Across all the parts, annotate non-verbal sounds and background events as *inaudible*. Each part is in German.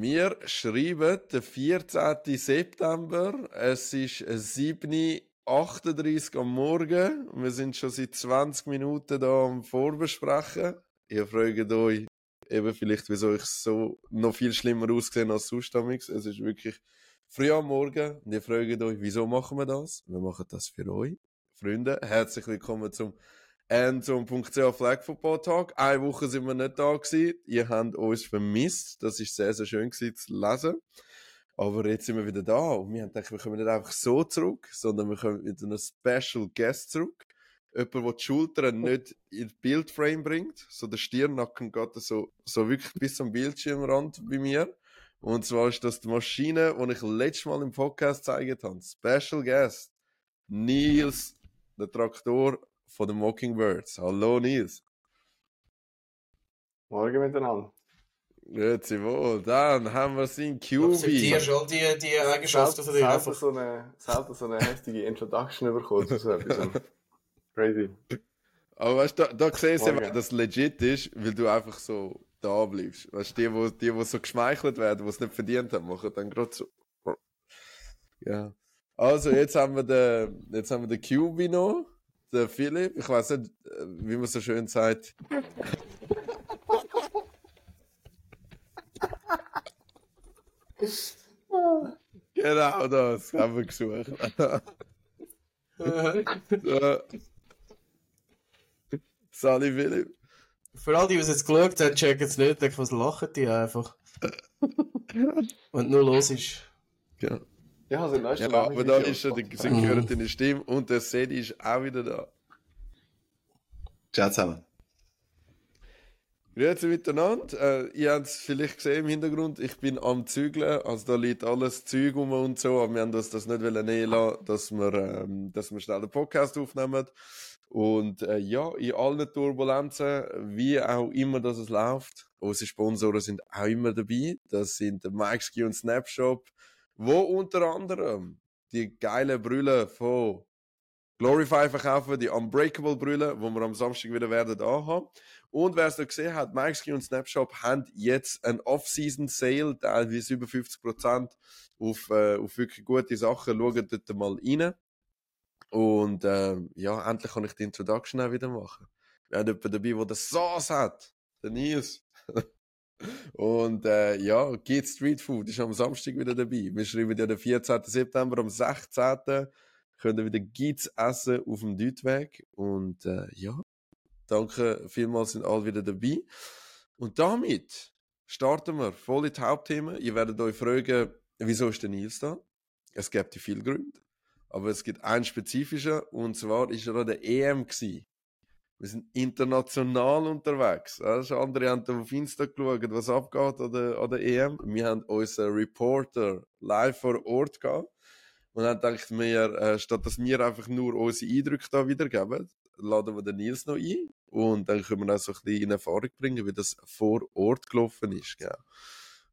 Wir schreiben den 14. September. Es ist 7.38 Uhr am Morgen. Wir sind schon seit 20 Minuten da am Vorbesprechen. Ihr fragt euch eben vielleicht, wieso ich so noch viel schlimmer ausgesehen als sonst. Es ist wirklich früh am Morgen und ihr fragt euch, wieso machen wir das? Wir machen das für euch. Freunde, herzlich willkommen zum Endzone.ch Flag Football Talk. Eine Woche sind wir nicht da gewesen. Ihr habt uns vermisst. Das ist sehr, sehr schön gewesen zu lesen. Aber jetzt sind wir wieder da und wir haben gedacht, wir kommen nicht einfach so zurück, sondern wir kommen mit einem Special Guest zurück. Jemand, der die Schultern nicht in Bildframe bringt. So der Stirnnacken geht so, so wirklich bis zum Bildschirmrand bei mir. Und zwar ist das die Maschine, die ich letztes Mal im Podcast gezeigt habe. Special Guest. Nils, der Traktor von den Mockingbirds. Hallo Nils. Morgen miteinander. Grüezi wohl. Dann haben wir es in QB. Akzeptierst all die, die Eigenschaften von dir Selten einfach. so eine, selten so eine heftige Introduction bekommen zu so etwas. *laughs* Crazy. Aber weißt du, da, da siehst du, dass das legit ist, weil du einfach so da bleibst. Weißt du, die, wo, die, wo so geschmeichelt werden, die es nicht verdient haben, machen dann gerade so. Ja. Also, jetzt haben wir den, jetzt haben wir den QB noch, den Philipp. Ich weiß nicht, äh, wie man so schön sagt. genau das haben wir gesucht. so. Sally Philipp. Für all die, die es jetzt geschaut haben, checken es nicht, denken, was lachen die einfach. *laughs* Wenn nur los ist. Ja. Ja, also neueste Ja, aber da ist schon die Security in der Stimme und der Sedi ist auch wieder da. Ciao zusammen. Grüezi miteinander. Äh, ihr habt es vielleicht gesehen im Hintergrund, ich bin am Zügeln, also da liegt alles Zeug rum und so, aber wir haben uns das nicht wollen nehmen lassen, dass wir, ähm, dass wir schnell den Podcast aufnehmen. Und äh, ja, in allen Turbulenzen, wie auch immer dass es läuft, unsere Sponsoren sind auch immer dabei. Das sind der Mikeski und Snapshop, wo unter anderem die geile Brille von Glorify verkaufen, die Unbreakable Brille, wo wir am Samstag wieder werden anhaben. Und wer es noch gesehen hat, Mikeski und Snapshop haben jetzt ein Off-Season Sale, teilweise über 50% auf, äh, auf wirklich gute Sachen. Schaut dort mal rein. Und ähm, ja, endlich kann ich die Introduction auch wieder machen. Wir haben jemanden dabei, der das Sauce hat. Der Nils. *laughs* Und äh, ja, Geht Street Food ist am Samstag wieder dabei. Wir schreiben ja den 14. September, am 16. können wieder Gits essen auf dem Deutweg. Und äh, ja, danke vielmals, sind alle wieder dabei. Und damit starten wir voll in die Hauptthemen. Ihr werdet euch fragen, wieso ist der Nils da? Es gibt viele Gründe. Aber es gibt einen spezifischen, und zwar ist er an der EM gewesen. Wir sind international unterwegs. Also andere haben auf Insta geschaut, was abgeht an der, an der EM. Wir haben unseren Reporter live vor Ort gehabt und haben gedacht, wir, äh, statt dass wir einfach nur unsere Eindrücke da wiedergeben, laden wir den Nils noch ein und dann können wir auch so ein bisschen in Erfahrung bringen, wie das vor Ort gelaufen ist. Gell?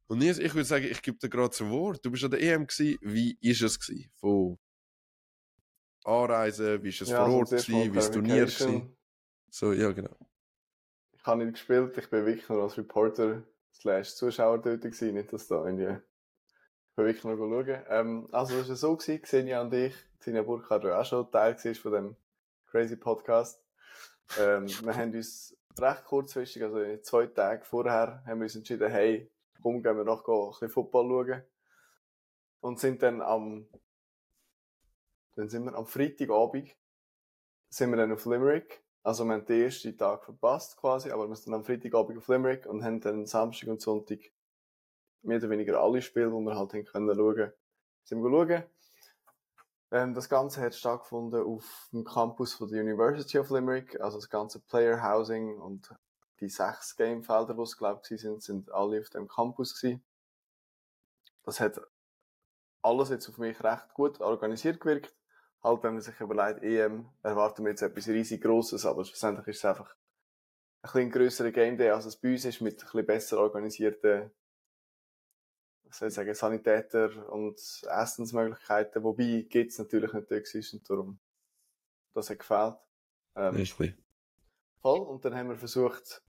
Und Nils, ich würde sagen, ich gebe dir gerade das Wort. Du bist an der EM gewesen. Wie ist es gewesen? Von Anreisen, wie ist es vor Ort gewesen, wie ist das Turnier gewesen? So, ja, genau. Ich habe nicht gespielt, ich bin wirklich nur als Reporter slash Zuschauer dort gewesen, nicht dass da irgendwie... Ich bin wirklich nur schauen. Ähm, also, es war so gewesen, Xenia und ich, Xenia Burkhardt, der auch schon Teil war von dem crazy Podcast. Ähm, wir haben uns recht kurzfristig, also zwei Tagen vorher, haben wir uns entschieden, hey, komm, gehen wir noch ein bisschen Football schauen. Und sind dann am, dann sind wir am Freitagabend, sind wir dann auf Limerick. Also wir haben den ersten Tag verpasst quasi, aber wir sind dann am Freitagabend auf Limerick und haben dann Samstag und Sonntag mehr oder weniger alle Spiele, die wir halt haben können schauen, sind wir schauen. Ähm, das Ganze hat stattgefunden auf dem Campus von der University of Limerick, also das ganze Player Housing und die sechs Gamefelder, die es glaube ich sind, sind alle auf dem Campus gewesen. Das hat alles jetzt auf mich recht gut organisiert gewirkt. Halt, wenn man sich überlegt, EM, erwarten wir jetzt etwas riesig Grosses, aber schlussendlich ist es einfach ein bisschen grösserer Game Day, als es bei uns ist, mit ein bisschen besser organisierten, was soll ich sagen, Sanitäter und Essensmöglichkeiten, wobei geht's natürlich nicht da und darum, das hat gefehlt. Ähm, Richtig. voll, und dann haben wir versucht,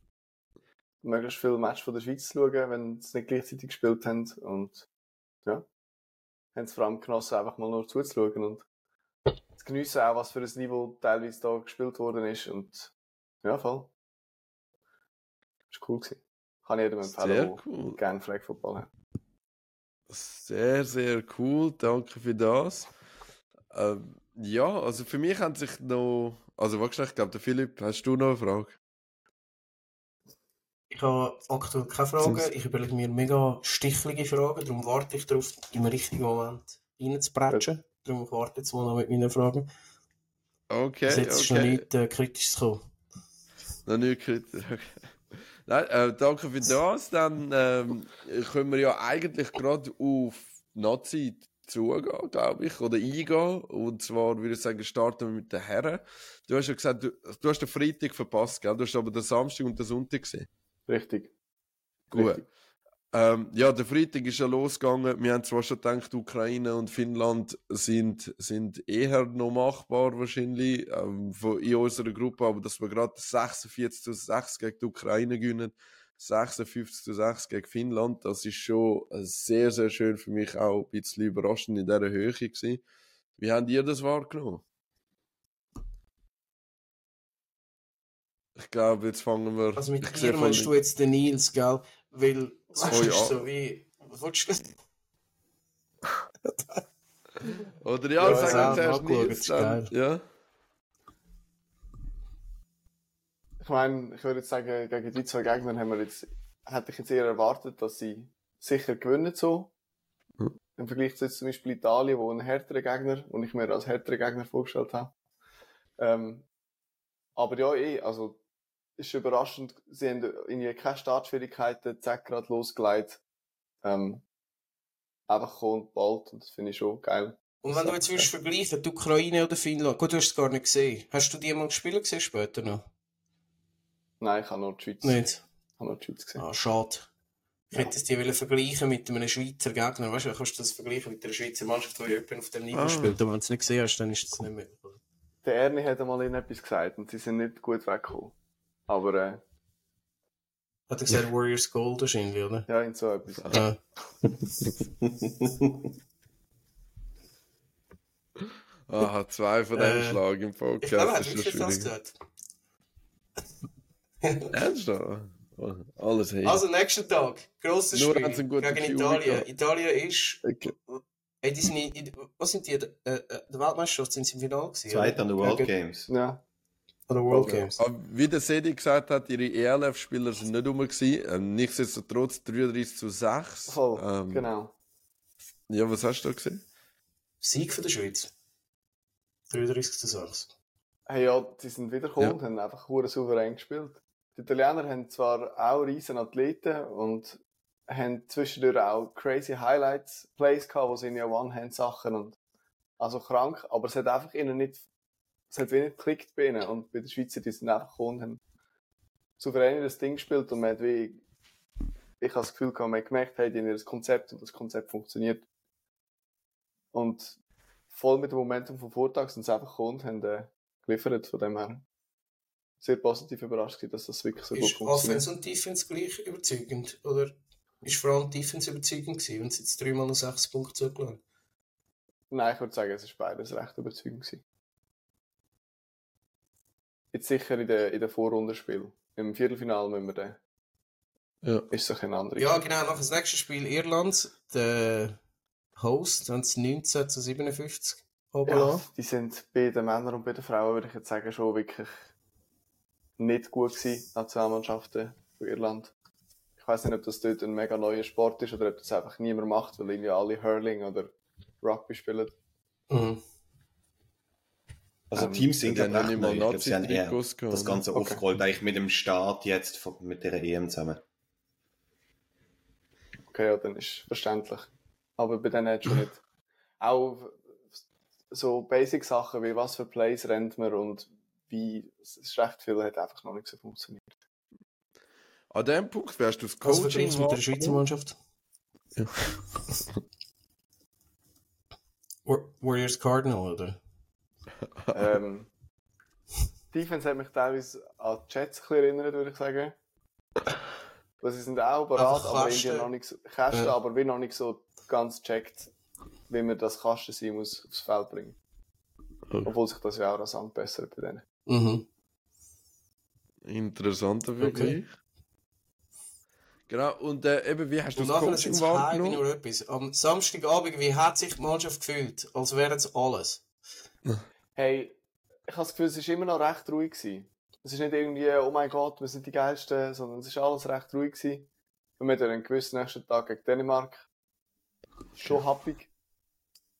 möglichst viele Matches von der Schweiz zu schauen, wenn sie nicht gleichzeitig gespielt haben. Und ja, haben es vor allem genossen, einfach mal nur zuzuschauen und geniessen auch, was für ein Niveau teilweise da gespielt worden ist. Und ja, voll. Das war cool. Gewesen. Kann jedem empfehlen, Sehr der cool. gerne Flag Football hat. Sehr, sehr cool. Danke für das. Ähm, ja, also für mich hat sich noch. Also, warte, ich glaube, der Philipp, hast du noch eine Frage? Ich habe aktuell keine Fragen. Ich überlege mir mega stichlige Fragen, darum warte ich darauf, im richtigen Moment reinzubretschen. Darum warte ich jetzt mal noch mit meinen Fragen. Okay, Bis jetzt ist noch okay. nichts äh, Kritisches gekommen. Noch nicht kritisch. Okay. Nein, äh, danke für das. Dann ähm, können wir ja eigentlich gerade auf Nazi zugehen, glaube ich, oder eingehen. Und zwar würde ich sagen, starten wir mit den Herren. Du hast ja gesagt, du, du hast den Freitag verpasst, gell? Du hast aber den Samstag und den Sonntag gesehen. Richtig. Gut. Richtig. Ähm, ja, der Freitag ist ja losgegangen. Wir haben zwar schon gedacht, Ukraine und Finnland sind, sind eher noch machbar wahrscheinlich ähm, von, in unserer Gruppe, aber dass wir gerade 46 zu 6 gegen die Ukraine gewinnen, 56 zu 6 gegen Finnland, das ist schon äh, sehr, sehr schön für mich auch ein bisschen überraschend in dieser Höhe gewesen. Wie habt ihr das wahrgenommen? Ich glaube, jetzt fangen wir. Also mit dir meinst du jetzt den Nils, gell? Weil Oh ist ja. so wie... Was willst du *laughs* Oder ja, Ja, sagen zuerst geil. ja. Ich meine, ich würde jetzt sagen, gegen die zwei Gegner haben wir jetzt, hätte ich jetzt eher erwartet, dass sie sicher gewinnen so. Hm. Im Vergleich zu jetzt zum Beispiel Italien, wo ein härterer Gegner, und ich mir als härteren Gegner vorgestellt habe. Ähm, aber ja, eh, also, ist überraschend, sie haben irgendwie keine Startschwierigkeiten, zack, gerade losgelegt. Ähm, einfach gekommen und bald, und das finde ich schon geil. Und wenn du jetzt würdest vergleichen, die Ukraine oder Finnland, gut, du hast es gar nicht gesehen. Hast du die mal gespielt gesehen später noch? Nein, ich habe nur die Schweiz, Nicht? ich habe nur die Schweiz gesehen. Ah, schade. Ich Ja. hätte es dir wollen vergleichen mit einem Schweizer Gegner. Weißt du, kannst du das vergleichen mit einer Schweizer Mannschaft, die jemand auf dem Niveau Ah. spielt. Und wenn du es nicht gesehen hast, dann ist es nicht mehr. Der Ernie hat einmal ihnen etwas gesagt, und sie sind nicht gut weggekommen. Aber, äh, Hat er gesagt, Warriors Gold wahrscheinlich, oder? ja, in so etwas. *laughs* Ja. Aha, zwei von Äh, dem Schlag im Ich glaube, er Podcast hat wirklich das gesagt. Ernsthaft? Oh, Alles hey. Also, nächsten Tag. Grosses Nur Spiel gegen Italien. gehabt. Italien ist... Okay. Ey, die sind in, in, was sind die? Äh, äh, der Weltmeisterschaft sind sie im Finale gewesen? Zweiter an der World Games. Ja, Oder World Games. Aber wie der Sedi gesagt hat, ihre ELF-Spieler sind nicht rum gewesen. Ähm, nichtsdestotrotz 33 zu 6. voll, Ähm, genau. Ja, was hast du da gesehen? Sieg für die Schweiz. 33 zu 6. Hey, ja, sie sind wiedergekommen Ja. und haben einfach hure souverän gespielt. Die Italiener haben zwar auch riesen Athleten und haben zwischendurch auch crazy Highlights, Plays gehabt, wo sie in ja One-Hand-Sachen und also krank, aber es hat einfach ihnen nicht, es hat wenig geklickt bei ihnen und bei den Schweizer, die sind einfach gekommen und haben souverän das Ding gespielt und man hat wie, ich habe das Gefühl gehabt, man hat gemerkt, hey, die haben ihr Konzept und das Konzept funktioniert. Und voll mit dem Momentum vom Vortag sind sie einfach gekommen und haben äh, geliefert von dem her. Sehr positiv überrascht dass das wirklich so gut Ist funktioniert. Offense und Defense gleich überzeugend? Oder ist vor allem Defense überzeugend gewesen, wenn sie jetzt dreimal noch sechs Punkte zugelassen? Nein, ich würde sagen, es ist beides recht überzeugend gewesen. Jetzt sicher in der, in der Vorrundenspiel. Im Viertelfinale müssen wir dann, Ja. ist es ein anderes. Ja, genau, nach das nächste Spiel Irland, der Host, haben sie 19 zu 57 ja, runtergelassen. die sind bei den Männern und bei den Frauen, würde ich jetzt sagen, schon wirklich nicht gut gewesen, Nationalmannschaften von Irland. Ich weiß nicht, ob das dort ein mega neuer Sport ist oder ob das einfach niemand macht, weil irgendwie alle Hurling oder Rugby spielen. Mhm. Also Ähm, glaube noch ich nicht recht neu. Ich glaube, sie haben eher das? Ganze Okay. aufgerollt, eigentlich mit dem Start jetzt von- mit der EM zusammen. Okay, ja, dann ist verständlich. Aber bei denen hat schon nicht. *laughs* Auch so Basic-Sachen wie was für Plays rennt man und wie, es ist recht viel, hat einfach noch nicht so funktioniert. An dem Punkt wärst du das Was Coaching vergleichst du mit der Schweizer Mannschaft? Ja. War- Warriors Cardinal, oder? *laughs* ähm, Defense hat mich teilweise an die Jets ein bisschen erinnert, würde ich sagen. Weil sie sind auch bereit, Einfach aber irgendwie noch nicht so, Kästen, Ja. aber wie noch nicht so ganz checkt, wie man das Kasten sein muss aufs Feld bringen. Oh. Obwohl sich das ja auch rasant bessert bei denen. Mhm. Interessanter Vergleich. Genau, und äh, eben, wie hast du Und das Coaching wahrgenommen? nur etwas. Am Samstagabend, wie hat sich die Mannschaft gefühlt? Als wäre es alles. *laughs* Hey, ich habe das Gefühl, es war immer noch recht ruhig. Gewesen. Es ist nicht irgendwie, oh mein Gott, wir sind die Geilsten, sondern es ist alles recht ruhig. Gewesen. Und wir haben dann gewiss nächsten Tag gegen Dänemark. Schon happig.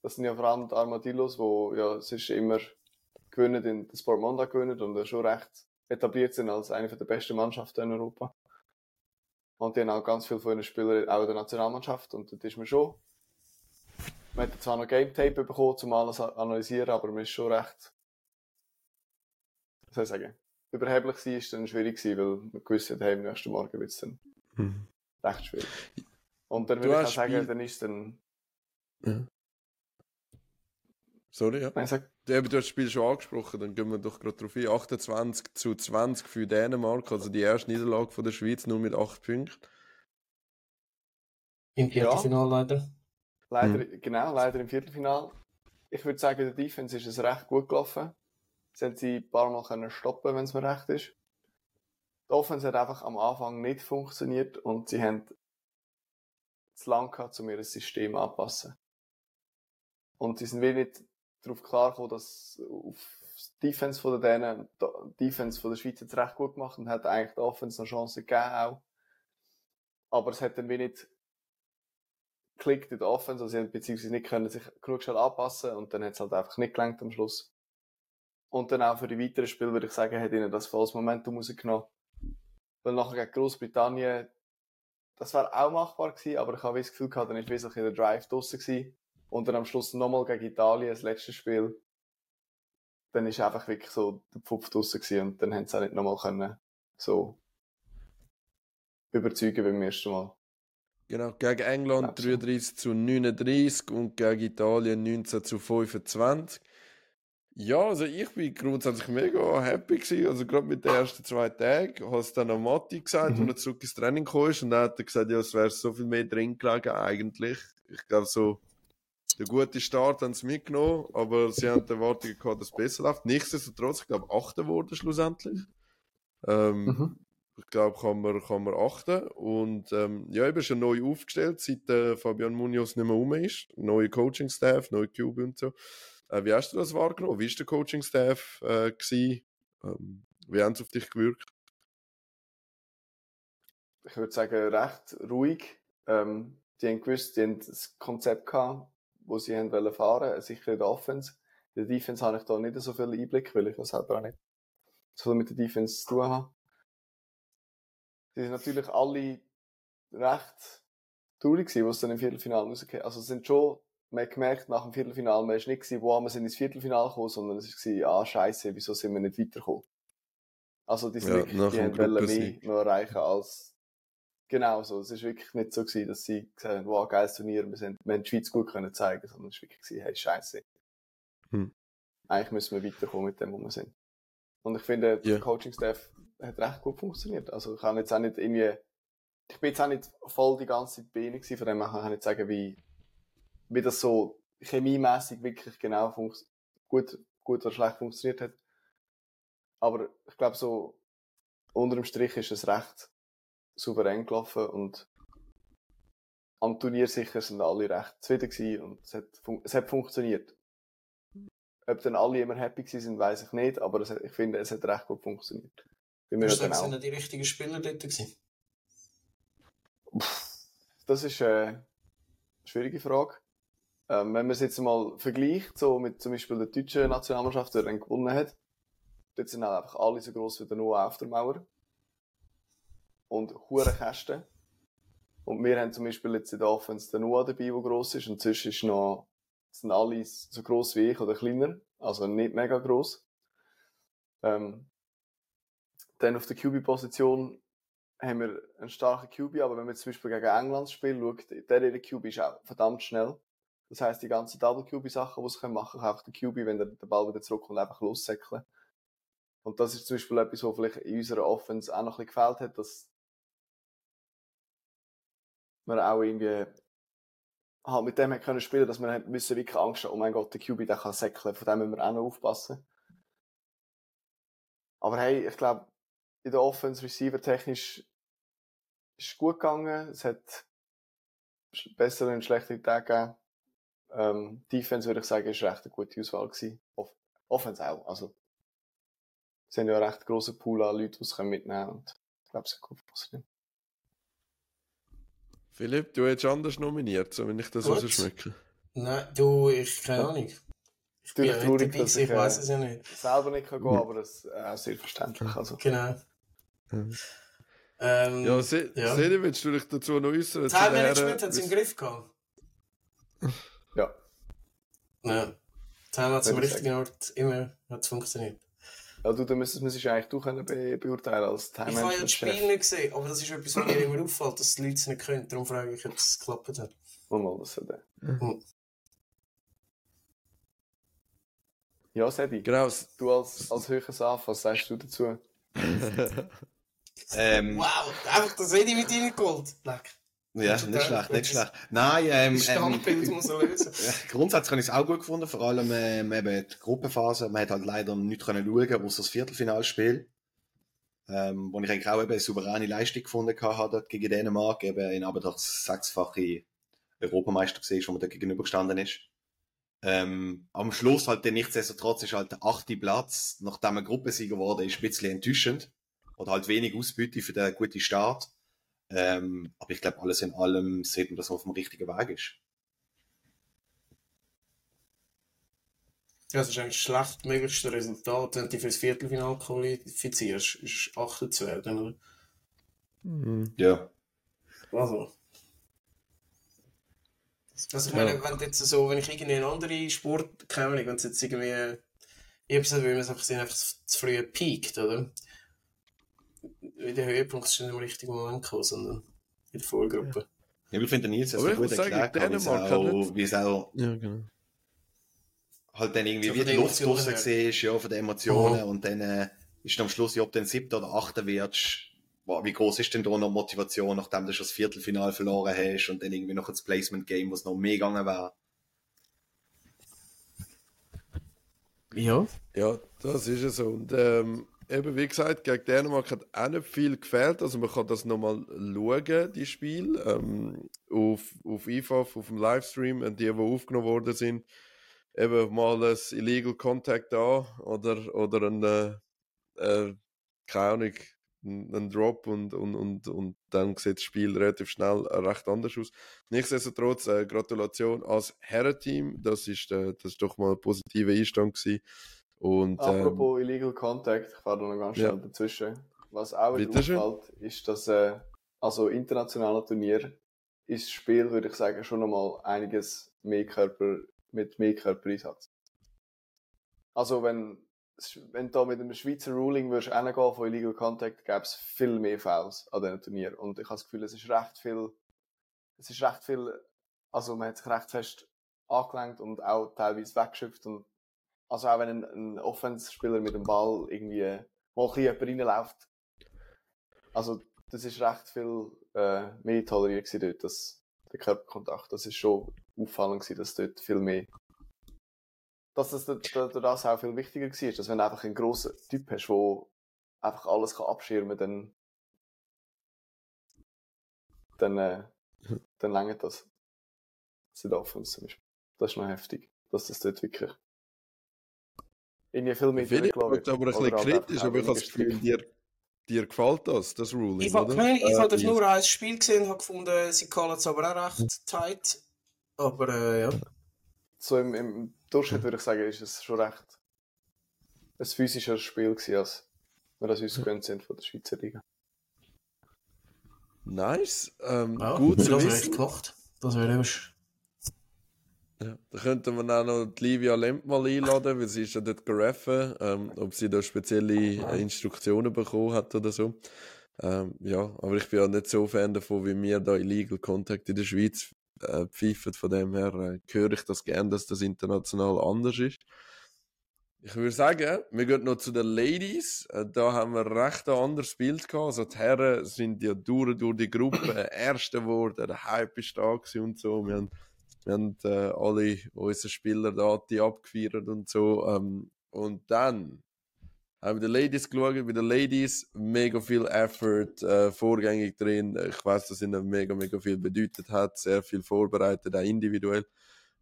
Das sind ja vor allem die Armadillos, die ja sonst immer gewinnen, in der Sport Monday gewinnen und schon recht etabliert sind als eine der besten Mannschaften in Europa. Und die haben auch ganz viele von ihren Spielern auch in der Nationalmannschaft und das ist mir schon. Man hat zwar noch Game Tape bekommen, um alles zu analysieren, aber man ist schon recht, was soll ich sagen, überheblich sein ist dann schwierig gewesen, weil man gewusst hat, hey, am nächsten Morgen wird es dann Mhm. recht schwierig. Und dann würde ich auch sagen, Spiel- dann ist dann, Sorry, ja. nein, sag, Du, eben, du hast das Spiel schon angesprochen, dann gehen wir doch gerade drauf ein. 28 zu 20 für Dänemark, also die erste Niederlage von der Schweiz, nur mit 8 Punkten. Im Viertelfinale leider. Leider, genau, leider im Viertelfinal. Ich würde sagen, der Defense ist es recht gut gelaufen. Sie haben sie ein paar Mal können stoppen, wenn es mir recht ist. Die Offense hat einfach am Anfang nicht funktioniert und sie haben zu lang gehabt, um ihr System anzupassen. Und sie sind wie nicht darauf klargekommen, dass auf die Defense von der Dänen, die Defense von der Schweiz jetzt recht gut gemacht und hat eigentlich die Offense noch Chancen gegeben auch. Aber es hat dann wie nicht geklickt in der Offense, also sie haben beziehungsweise nicht können sich genug schnell anpassen und dann hat es halt einfach nicht gelangt am Schluss. Und dann auch für die weiteren Spiele würde ich sagen, hat ihnen das volles Momentum rausgenommen. Weil nachher gegen Großbritannien, das wäre auch machbar gewesen, aber ich habe das Gefühl gehabt, dann ist wesentlich der Drive draussen gewesen. Und dann am Schluss nochmal gegen Italien, das letzte Spiel. Dann ist einfach wirklich so der Pfupf draussen gewesen und dann haben sie auch nicht nochmal können, so überzeugen beim ersten Mal. Genau, gegen England Glaub so. 33 zu 39 und gegen Italien 19 zu 25. Ja, also ich bin grundsätzlich mega happy gewesen, also gerade mit den ersten zwei Tagen, es dann an Matti gesagt, Mhm. als er zurück ins Training ist und dann hat er gesagt, ja, es wäre so viel mehr drin gelegen eigentlich. Ich glaube so, der gute Start haben sie mitgenommen, aber sie haben die Erwartungen gehabt, dass es besser läuft. Nichtsdestotrotz, ich glaube, Achter wurde schlussendlich. Ähm, Mhm. Ich glaube, kann man, kann man achten. Und ähm, ja, eben schon neu aufgestellt, seit äh, Fabian Munoz nicht mehr rum ist. Neue Coaching-Staff, neue Cube und so. Äh, wie hast du das wahrgenommen? Wie war der Coaching-Staff? Äh, gewesen? ähm, wie haben sie auf dich gewirkt? ich würde sagen, recht ruhig. Ähm, die haben gewusst, die haben das Konzept gehabt, wo sie haben wollen fahren, sicher in der Offense. In der Defense habe ich da nicht so viel Einblick, weil ich das selber auch nicht so viel mit der Defense zu tun habe. Die sind natürlich alle recht traurig gewesen, was dann im Viertelfinale rausgekommen Also es sind schon, man hat gemerkt, nach dem Viertelfinale, man ist nicht gewesen, wow, wir sind ins Viertelfinale gekommen, sondern es war, ah, scheiße, wieso sind wir nicht weitergekommen? Also die sind Ja, wirklich, die haben mehr noch erreichen als Genau so. Es ist wirklich nicht so gewesen, dass sie gesagt haben, wow, geiles Turnier, wir, sind, wir haben die Schweiz gut können zeigen, sondern es war wirklich gewesen, hey, scheiße. Hm. Eigentlich müssen wir weiterkommen mit dem, wo wir sind. Und ich finde, Ja. der Coaching-Staff hat recht gut funktioniert. Also ich kann jetzt auch nicht irgendwie, ich bin jetzt auch nicht voll die ganze Zeit bei ihnen von dem her kann ich nicht sagen, wie, wie das so chemiemäßig wirklich genau gut, gut oder schlecht funktioniert hat. Aber ich glaube so, unter dem Strich ist es recht souverän gelaufen und am Turnier sicher sind alle recht zufrieden gewesen und es hat, es hat funktioniert. Ob dann alle immer happy gewesen sind, weiß ich nicht, aber hat- ich finde, es hat recht gut funktioniert. Bei mir sagen, sind die richtigen Spieler dort gewesen? Das ist äh, eine schwierige Frage. Ähm, wenn man es jetzt mal vergleicht, so mit zum Beispiel der deutschen Nationalmannschaft, die dann gewonnen hat, dort sind einfach alle so gross wie der Noah auf der Mauer. Und hure Kästen. Und wir haben zum Beispiel jetzt in der Offense den Noah dabei, der gross ist, und sonst ist noch, sind alle so gross wie ich oder kleiner, also nicht mega gross. Ähm, dann auf der QB-Position haben wir einen starken QB, aber wenn man zum Beispiel gegen England spielt, schaut, der ihre QB ist auch verdammt schnell. Das heisst, die ganzen Double QB Sachen, die sie machen können, kann einfach der QB, wenn der, der Ball wieder zurückkommt, einfach lossäckeln. Und das ist zum Beispiel etwas, was vielleicht in unserer Offense auch noch ein bisschen gefehlt hat, dass man auch irgendwie halt mit dem hat können spielen, dass man müssen wirklich Angst haben, oh mein Gott, der QB, der kann säckeln, von dem müssen wir auch noch aufpassen. Aber hey, ich glaube, in der Offense Receiver technisch ist es gut gegangen. Es hat bessere und schlechtere Tage gegeben. Ähm, Defense würde ich sagen, ist recht eine gute Auswahl gewesen. Off Offense auch. Also, sie haben ja einen recht grossen Pool an Leuten, die es mitnehmen können. Und ich glaube, es hat gut funktioniert. Philipp, du hättest anders nominiert, so wenn ich das Gut. rausschmecke. Nein, du, ich keine Ahnung. Ich bin Natürlich ja nicht traurig, dabei, dass ich ich, äh, weiß es ja nicht. Selber nicht kann gehen, aber das ist auch sehr verständlich. Also, Genau. Mhm. Ähm, Ja, Se ja. Sedi, willst du dich dazu noch äußern? Time Management hat es im Griff gehabt. ja. Ja. Time hat es am richtigen Ort immer hat's funktioniert. ja, du, dann müsstest, du eigentlich du können be beurteilen als Time Ich habe ja das Spiel nicht gesehen, aber das ist etwas, was mir immer auffällt, dass die Leute es nicht können. Darum frage ich, ob es geklappt hat. Und mal das hat er. Mhm. Ja, Sebi, Genau. du als, als höherer Saf, was sagst du dazu? *laughs* Ähm, Wow, einfach das Eddie mit reingeholt. Leck. ja, nicht schlecht, nicht schlecht. Nein, ähm, Das ähm, muss er lösen. *laughs* Grundsätzlich habe ich es auch gut gefunden, vor allem ähm, eben die Gruppenphase. Man hat halt leider nicht können schauen, außer das Viertelfinalspiel. Ähm, wo ich eigentlich auch eben eine souveräne Leistung gefunden habe dort gegen Dänemark, eben in aber doch sechsfache Europameister gesehen, wo man da gegenübergestanden ist. Ähm, am Schluss halt der nichtsdestotrotz ist halt der achte Platz, nachdem er Gruppensieger wurde, ist ein bisschen enttäuschend. Oder halt wenig Ausbeute für den guten Start. Ähm, aber ich glaube, alles in allem sieht man, dass man auf dem richtigen Weg ist. Ja, das ist eigentlich das schlechtmöglichste Resultat, wenn du dich fürs Viertelfinale qualifizierst, ist Achter zu werden. Oder? Mhm. Ja. Also. Also ich Ja. meine, wenn du jetzt so, wenn ich irgendwie einen anderen Sport, keine Ahnung, wenn es jetzt irgendwie, ich habe gesagt, weil man es einfach, sehen, einfach zu früh piekt, oder? In der Höhepunkt ist nicht im richtigen Moment gekommen, sondern in der Vorgruppe. Ja, ich finde Nils, das Aber ist ich gut erklärt, wie es Dänemark hat wie es auch Ja, genau. halt dann irgendwie So wie die Luft Emotionen draussen siehst, ja, von den Emotionen Mhm. und dann äh, ist am Schluss, ja, ob du den siebten oder achten wirst, boah, wie groß ist denn da noch Motivation, nachdem du schon das Viertelfinal verloren hast und dann irgendwie noch das Placement-Game, was noch mehr gegangen wäre. Ja. Ja, das ist es so. Und ähm, eben wie gesagt, gegen Dänemark hat auch nicht viel gefehlt. Also man kann das nochmal schauen, die Spiel ähm, auf, auf IFAF, auf dem Livestream, und die, die aufgenommen worden sind, eben mal ein Illegal Contact da oder, oder ein, äh, äh, keine Ahnung, ein, Drop und, und, und, und dann sieht das Spiel relativ schnell äh, recht anders aus. Nichtsdestotrotz, äh, Gratulation als Herrenteam, das ist, äh, das ist doch mal ein positiver Einstand gewesen. Und, ähm, Apropos Illegal Contact, ich fahre da noch ganz Ja. schnell dazwischen. Was auch auffällt, ist, dass äh, also internationale Turnier ist das Spiel, würde ich sagen, schon nochmal einiges mehr Körper, mit mehr Körpereinsatz. Also wenn, wenn du da mit einem Schweizer Ruling würdest von Illegal Contact, gäbe es viel mehr Fouls an diesen Turnier. Und ich habe das Gefühl, es ist recht viel, es ist recht viel, also man hat sich recht fest angelenkt und auch teilweise weggeschöpft und also auch wenn ein, ein Offense-Spieler mit dem Ball irgendwie mal ein bisschen reinläuft. Also das ist recht viel äh, mehr toleriert dort, das, der Körperkontakt. Das ist schon auffallend gewesen, dass dort viel mehr dass das das auch viel wichtiger war, dass wenn du einfach einen grossen Typ hast, der einfach alles kann abschirmen kann, dann dann, äh, dann langt das. Südafrika zum Beispiel. Das ist noch heftig, dass das dort wirklich irgendwie viel mehr Philipp durchgelassen wird aber ein bisschen halt kritisch, aber ich habe das Gefühl, dir, dir gefällt das, das Ruling, Ich, oder? habe ich Äh, habe wie- nur ein Spiel gesehen und habe gefunden, sie callen es aber auch recht tight. Aber äh, ja. So im, im Durchschnitt würde ich sagen, ist es schon recht ein physisches Spiel gewesen, als wir das uns gewöhnt sind von der Schweizer Liga. Nice, ähm, ja gut das zu wissen. gemacht. Das wäre. Ja, da könnten wir auch noch die Livia Lemp mal einladen, weil sie ist ja dort gereffen, ähm, ob sie da spezielle Instruktionen bekommen hat oder so. Ähm, ja, aber ich bin ja nicht so Fan davon, wie wir da Illegal Contact in der Schweiz äh, pfeifen. Von dem her äh, höre ich das gern, dass das international anders ist. ich würde sagen, wir gehen noch zu den Ladies. Äh, Da haben wir recht ein anderes Bild gehabt. Also die Herren sind ja durch, durch die Gruppe *coughs* Erste geworden, der Hype ist da und so. Wir haben, wir haben äh, alle unsere Spieler da die abgefeiert und so. Ähm, und dann haben wir die Ladies geschaut. Bei den Ladies mega viel Effort äh, vorgängig drin. Ich weiß, dass ihnen mega, mega viel bedeutet hat. Sehr viel vorbereitet, auch individuell.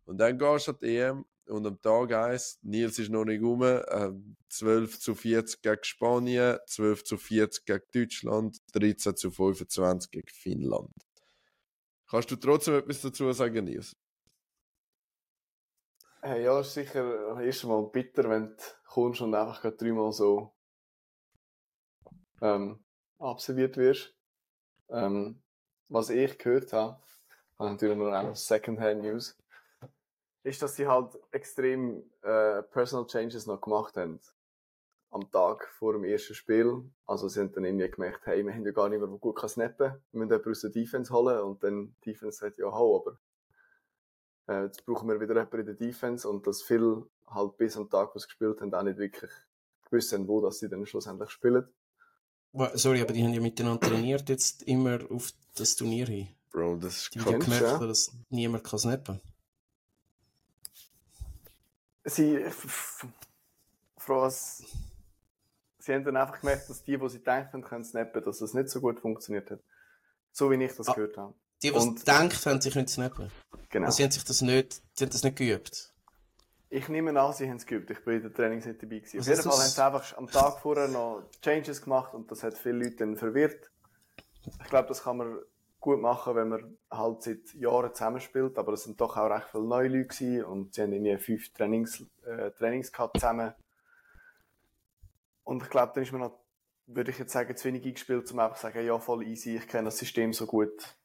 Und dann gehst du an die EM und am Tag 1, Nils ist noch nicht rum, äh, 12 zu 40 gegen Spanien, 12 zu 40 gegen Deutschland, 13 zu 25 gegen Finnland. Kannst du trotzdem etwas dazu sagen, Nils? Hey, ja, ist sicher erst einmal bitter, wenn du kommst und einfach gerade dreimal so ähm, absolviert wirst. Ähm, was ich gehört habe, habe natürlich nur einfach Secondhand News, ist, dass sie halt extrem äh, Personal Changes noch gemacht haben. Am Tag vor dem ersten Spiel. Also sie haben dann irgendwie gemerkt, hey, wir haben ja gar nicht mehr, der gut kann snappen. Wir müssen jemanden aus der Defense holen. Und dann die Defense sagt, ja, hau, aber äh, jetzt brauchen wir wieder jemanden in der Defense. Und dass viele halt bis am Tag, wo sie gespielt haben, auch nicht wirklich gewusst haben, wo dass sie dann schlussendlich spielen. Sorry, aber die haben ja miteinander trainiert jetzt immer auf das Turnier hin. Bro, das ist Die haben gemerkt, ja? dass niemand kann snappen sie, f- f- Frau, was, sie haben dann einfach gemerkt, dass die, die sie haben, können snappen, dass das nicht so gut funktioniert hat. So wie ich das Ah. gehört habe. Die, die es gedacht haben, sie können snappen. Genau. Also sie haben sich das nicht, sie haben das nicht geübt. Ich nehme an, sie haben es geübt. Ich bin in der Trainings nicht dabei gewesen. Auf Was jeden Fall haben sie einfach am Tag vorher noch Changes gemacht und das hat viele Leute dann verwirrt. Ich glaube, das kann man gut machen, wenn man halt seit Jahren zusammenspielt, aber es sind doch auch recht viele neue Leute gewesen und sie haben irgendwie fünf Trainings, äh, Trainings gehabt zusammen. Und ich glaube, dann ist man noch, würde ich jetzt sagen, zu wenig eingespielt, um einfach zu sagen, ja, voll easy, ich kenne das System so gut.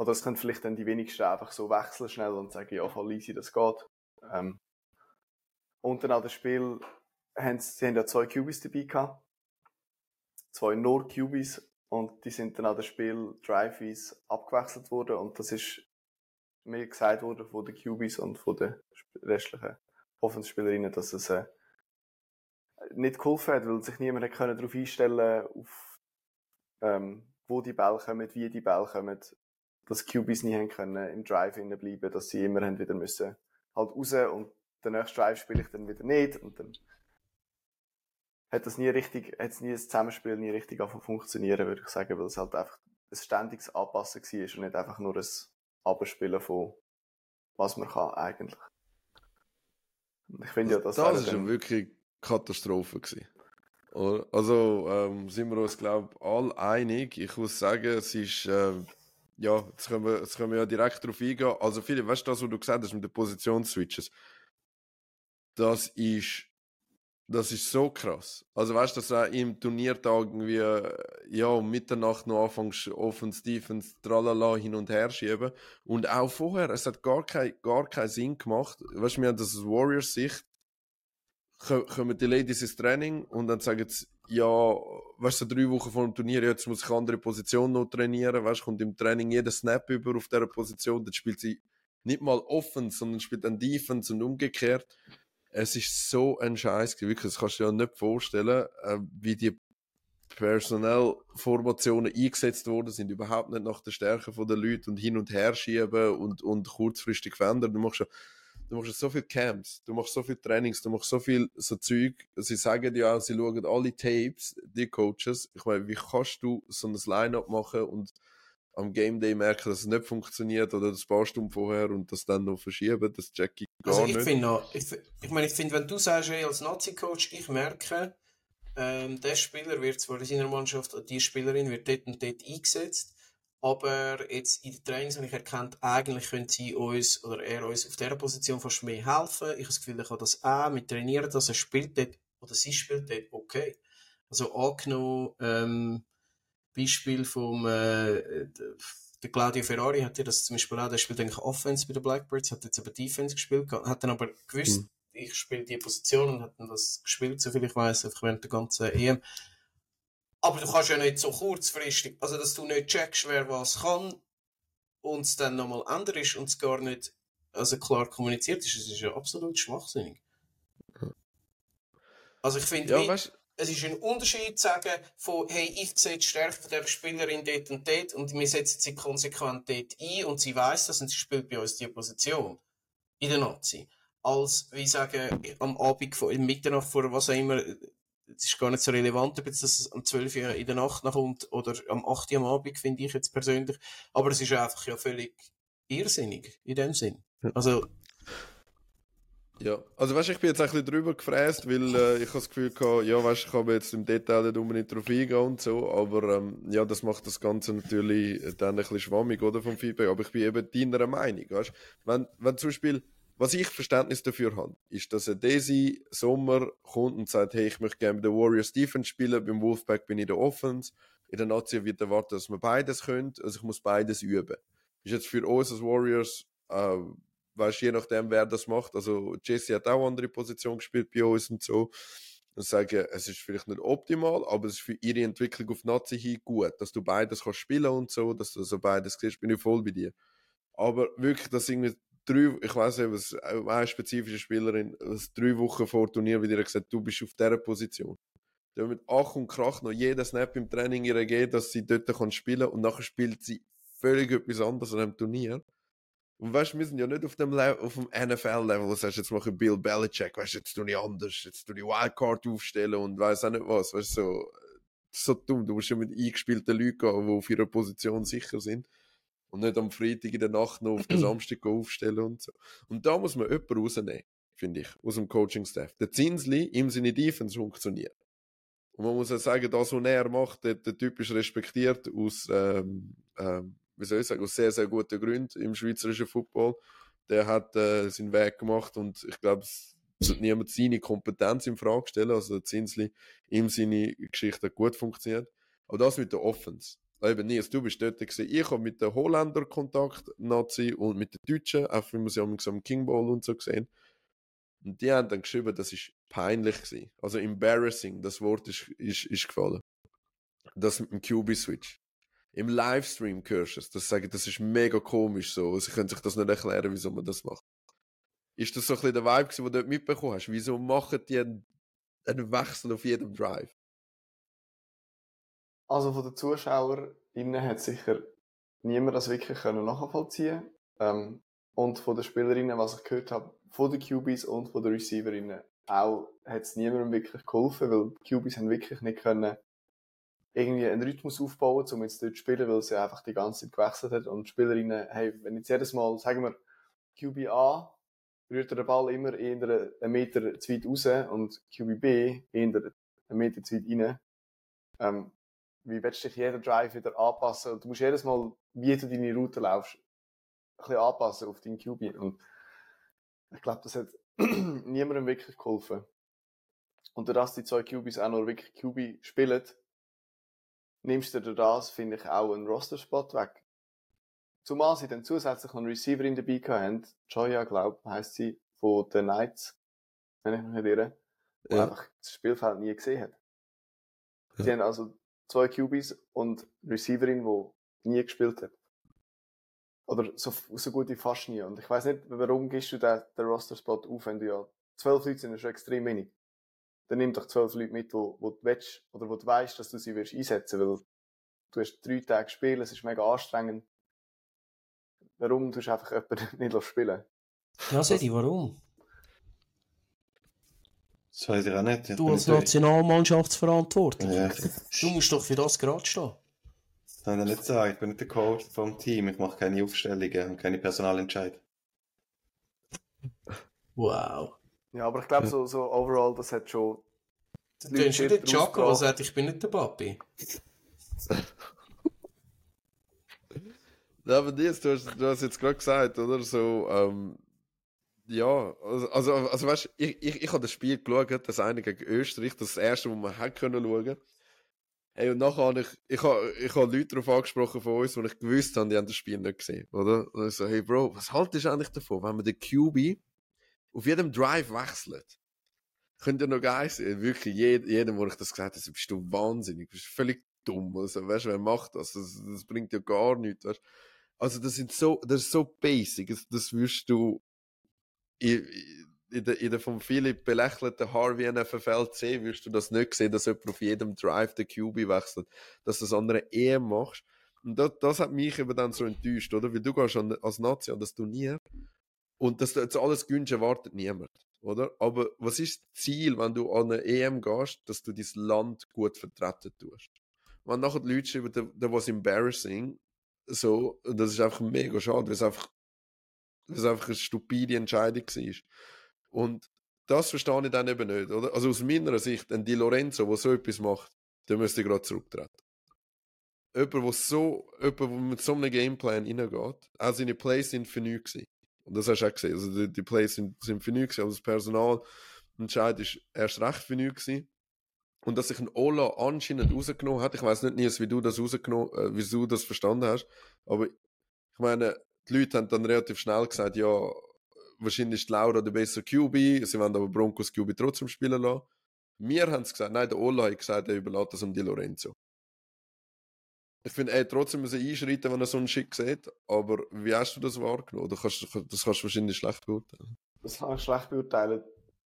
Oder es können vielleicht dann die wenigsten einfach so wechseln schnell und sagen, ja, voll easy, das geht. Ähm, und dann an dem Spiel haben sie, sie haben ja zwei QBs dabei gehabt. Zwei nur QBs. Und die sind dann an dem Spiel Driveys abgewechselt worden. Und das ist mir gesagt worden von den QBs und von den restlichen Offenspielerinnen, dass es äh, nicht geholfen hat, weil sich niemand darauf einstellen auf ähm, wo die Bälle kommen, wie die Bälle kommen, dass QBs nie haben können im Drive bleiben, dass sie immer haben wieder müssen halt raus und den nächsten Drive spiele ich dann wieder nicht und dann hat das nie richtig, hat nie das Zusammenspiel nie richtig angefangen funktionieren, würde ich sagen, weil es halt einfach ein ständiges Anpassen war und nicht einfach nur ein Abspielen von was man kann eigentlich. Und ich finde ja, das, das wäre ist ja wirklich Katastrophe gewesen. Also ähm, sind wir uns, glaube ich, alle einig. Ich muss sagen, es ist, ähm, ja, jetzt können, wir, jetzt können wir ja direkt darauf eingehen. Also, Philipp, weißt du, das, was du gesagt hast mit den Positionsswitches, das ist, das ist so krass. Also, weißt du, dass du im Turniertag irgendwie, äh, ja, um Mitternacht noch anfängst, Offense, Defense, tralala, hin und her schieben. Und auch vorher, es hat gar, kein, gar keinen Sinn gemacht. Weißt du, wir haben das aus Warriors-Sicht, ko- kommen die Ladies ins Training und dann sagen sie, ja, weißt du, so drei Wochen vor dem Turnier, jetzt muss ich andere Position noch trainieren, weißt du, kommt im Training jeder Snap über auf dieser Position, dann spielt sie nicht mal Offense, sondern spielt dann Defense und umgekehrt. Es ist so ein Scheiß, wirklich, das kannst du dir ja nicht vorstellen, äh, wie die Personellformationen eingesetzt worden sind, überhaupt nicht nach der Stärke der Leute und hin und her schieben und, und kurzfristig verändern. Du machst ja du machst so viel Camps, du machst so viel Trainings, du machst so viel so Zeug. Sie sagen ja auch, sie schauen alle Tapes, die Coaches. Ich meine, wie kannst du so ein Line-Up machen und am Game Day merken, dass es nicht funktioniert oder das paar Stunden vorher und das dann noch verschieben, das check ich gar Also ich nicht. finde noch, ich, ich meine, ich finde, wenn du sagst, hey, als Nazi-Coach, ich merke, ähm, der Spieler wird zwar in seiner Mannschaft, die Spielerin wird dort und dort eingesetzt, aber jetzt in den Trainings habe ich erkannt, eigentlich können sie uns, oder er uns auf dieser Position fast mehr helfen. Ich habe das Gefühl, er kann das auch, wir trainieren das, er spielt dort, oder sie spielt dort, okay. Also angenommen, ähm, Beispiel vom, äh, der Claudio Ferrari hat ja das zum Beispiel auch, der spielt eigentlich Offense bei den Blackbirds, hat jetzt aber Defense gespielt, hat dann aber gewusst, Mhm. ich spiele die Position und hat dann das gespielt, soviel ich weiß, einfach während der ganzen EM. Aber du kannst ja nicht so kurzfristig, also dass du nicht checkst, wer was kann und es dann nochmal änderst und es gar nicht also klar kommuniziert ist, das ist ja absolut schwachsinnig. Also ich finde, Ja, es ist ein Unterschied zu sagen, von, hey, ich sehe die Stärke von der Spielerin dort und dort und wir setzen sie konsequent dort ein und sie weiß das und sie spielt bei uns die Position. In der Nazi. Als, wie sagen, am Abend, vor, Mitternacht vor was auch immer, es ist gar nicht so relevant, ob jetzt das am 12 Uhr in der Nacht noch kommt oder am 8 Uhr am Abend, finde ich jetzt persönlich. Aber es ist einfach ja völlig irrsinnig, in dem Sinn. Also, Ja, also weißt, ich bin jetzt ein bisschen drüber gefräst, weil äh, ich habe das Gefühl gehabt, ja, weißt, ich habe jetzt im Detail nicht unbedingt drauf eingehen und so, aber ähm, ja, das macht das Ganze natürlich dann ein bisschen schwammig, oder, vom Feedback, aber ich bin eben deiner Meinung, weißt, wenn, wenn zum Beispiel, was ich Verständnis dafür habe, ist, dass ein Daisy Sommer kommt und sagt, hey, ich möchte gerne mit den Warriors Defense spielen, beim Wolfpack bin ich der Offense, in der Nazi wird erwartet, dass man beides könnte, also ich muss beides üben. Ist jetzt für uns als Warriors, äh, weißt je nachdem, wer das macht. Also, Jesse hat auch andere Position gespielt bei uns und so. Und sagen, es ist vielleicht nicht optimal, aber es ist für ihre Entwicklung auf Nazi hin gut, dass du beides kannst spielen und so, dass du so beides siehst, bin ich voll bei dir. Aber wirklich, dass irgendwie drei, ich weiß nicht, was, eine spezifische Spielerin, was drei Wochen vor Turnier wieder gesagt, du bist auf dieser Position. Da mit Ach und Krach noch jeden Snap im Training ihr geben, dass sie dort kann spielen und nachher spielt sie völlig etwas anderes an einem Turnier. Und weißt wir sind ja nicht auf dem, dem NFL-Level, sagst, jetzt mache ich Bill Belichick, weißt jetzt tue ich anders, jetzt tue ich Wildcard aufstellen und weiß auch nicht was, weißt so, so dumm. Du musst ja mit eingespielten Leuten gehen, die auf ihrer Position sicher sind. Und nicht am Freitag in der Nacht noch auf den *clears throat* Samstag aufstellen und so. Und da muss man jemanden rausnehmen, finde ich, aus dem Coaching-Staff. Der Zinsli, ihm seine Defense funktioniert. Und man muss ja sagen, das, was er macht, der, der Typ ist respektiert aus, ähm, ähm, wie soll ich sagen, aus sehr, sehr guten Gründen im schweizerischen Football. Der hat äh, seinen Weg gemacht und ich glaube, es wird niemand seine Kompetenz in Frage stellen. Also der Zinsli, ihm seine Geschichte hat gut funktioniert. Aber das mit der Offense. Eben Nils, du bist dort gewesen. Ich habe mit den Holländer Kontakt, Nazi, und mit den Deutschen, auch wenn wir sie am am King Bowl und so gesehen. Und die haben dann geschrieben, das ist peinlich gewesen. Also embarrassing, das Wort ist, ist, ist gefallen. Das mit dem QB-Switch. Im Livestream hörst du es, das sagen, das ist mega komisch so. Sie können sich das nicht erklären, wieso man das macht. Ist das so ein bisschen der Vibe den du dort mitbekommen hast? Wieso machen die einen, einen Wechsel auf jedem Drive? Also von den ZuschauerInnen hat sicher niemand das wirklich können nachvollziehen ähm, Und von den Spielerinnen, was ich gehört habe, von den QBs und von den Receiverinnen auch, hat es niemandem wirklich geholfen, weil die QBs haben wirklich nicht können irgendwie einen Rhythmus aufbauen, um jetzt dort zu spielen, weil sie einfach die ganze Zeit gewechselt hat. Und die Spielerinnen, hey, wenn jetzt jedes Mal, sagen wir, QB A rührt der Ball immer eher einen Meter zu weit raus und QB B eher einen Meter zu weit rein, ähm, wie willst du dich jeden Drive wieder anpassen? Und du musst jedes Mal, wie du deine Route laufst, ein bisschen anpassen auf deinen QB. Und ich glaube, das hat *clears throat* niemandem wirklich geholfen. Und dass die zwei QBs auch noch wirklich QB spielen, nimmst du dir das, finde ich, auch einen Roster-Spot weg. Zumal sie dann zusätzlich noch einen Receiver in dabei haben. Joya, glaub, heisst sie, von den Knights, wenn ich mich nicht irre, der Ja. einfach das Spielfeld nie gesehen hat. Ja. Sie haben also zwei QBs und Receiverin, die nie gespielt hat. Oder so, so gut wie fast nie. Und ich weiß nicht, warum gehst du den, den Roster-Spot auf, wenn du ja zwölf Leute sind, ist schon extrem wenig. Dann nimm doch zwölf Leute mit, wo, wo du willst, oder wo du weißt, dass du sie wirst einsetzen, weil du hast drei Tage spielen, es ist mega anstrengend. Warum tust du einfach jemanden *laughs* nicht spielen? Ja, Sedi, warum? Das weiß ich auch nicht. Ich Du als nicht- Nationalmannschaftsverantwortlicher. Ja, Du musst doch für das gerade stehen. das kann ich nicht sagen. Ich bin nicht der Coach vom Team. Ich mache keine Aufstellungen und keine Personalentscheid. Wow. Ja, aber ich glaube, so, so overall, das hat schon. Du tust wieder Leute Chaco, der sagt, ich bin nicht der Papi. *laughs* Ja, aber Nils, du hast, du hast jetzt gerade gesagt, oder? So, ähm, ja, also, also, also weißt du, ich, ich, ich habe das Spiel geschaut, das eine gegen Österreich, das, erste, wo man hätte können schauen. Hey, und nachher habe ich, ich habe, ich habe Leute darauf angesprochen von uns, wo ich gewusst habe, die haben das Spiel nicht gesehen, oder? Und ich so, hey Bro, was haltest du eigentlich davon, wenn man den QB auf jedem Drive wechselt? Könnte ja noch geil sein. Wirklich, jed, jedem, wo ich das gesagt habe, bist du wahnsinnig, bist völlig dumm. Also, weißt du, wer macht das? das? Das bringt ja gar nichts, weißt Also, das sind so, das ist so basic, das, das wirst du, ich, in der, in der von Philipp belächelten Harvey NFL C wirst du das nicht sehen, dass jemand auf jedem Drive den QB wechselt, dass du das andere EM machst. Und das, das hat mich eben dann so enttäuscht, oder? Weil du gehst an, als Nazi an das Turnier und dass du jetzt alles gönnst, erwartet niemand, oder? Aber was ist das Ziel, wenn du an eine EM gehst, dass du dein Land gut vertreten tust? Wenn nachher die Leute schreiben, was embarrassing, so, das ist einfach mega schade, weil es einfach, weil es einfach eine stupide Entscheidung war. Und das verstehe ich dann eben nicht, oder? Also aus meiner Sicht, ein Di Lorenzo, der so etwas macht, der müsste gerade zurücktreten. Jemand, der so, jemand, der mit so einem Gameplan reingeht, auch seine Plays sind für nichts gewesen. Und das hast du auch gesehen. Also die, die Plays sind, sind für nichts aber das Personal entscheid ist erst recht für nichts. Und dass sich ein Ola anscheinend rausgenommen hat, ich weiß nicht, Nils, wie du das rausgenommen, äh, wie du das verstanden hast, aber ich meine, die Leute haben dann relativ schnell gesagt, ja, wahrscheinlich ist Laura der bessere QB, sie wollen aber Broncos QB trotzdem spielen lassen. Wir haben es gesagt, nein, der Ola hat gesagt, er überlässt das um die Lorenzo. Ich finde, er trotzdem müssen einschreiten, wenn er so einen Schick sieht, aber wie hast du das wahrgenommen? Oder kannst, das kannst du wahrscheinlich schlecht beurteilen. Das kann ich schlecht beurteilen.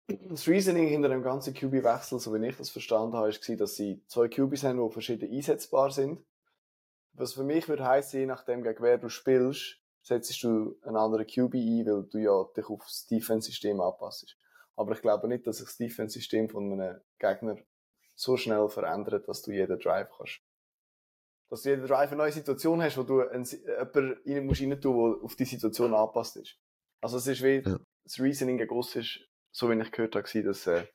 Das Reasoning hinter dem ganzen QB-Wechsel, so wie ich das verstanden habe, war, dass sie zwei QBs haben, die verschieden einsetzbar sind. Was für mich würde heißen, je nachdem, gegen wer du spielst, setzt du einen anderen QB ein, weil du ja dich auf das Defense-System anpasst. Aber ich glaube nicht, dass sich das Defense-System von einem Gegner so schnell verändert, dass du jeden Drive kannst. Dass du jeden Drive eine neue Situation hast, wo du einen, jemanden rein musst rein tun, der auf die Situation angepasst ist. Also es ist wie, ja. das Reasoning gegossen ist, so wie ich gehört habe, dass äh,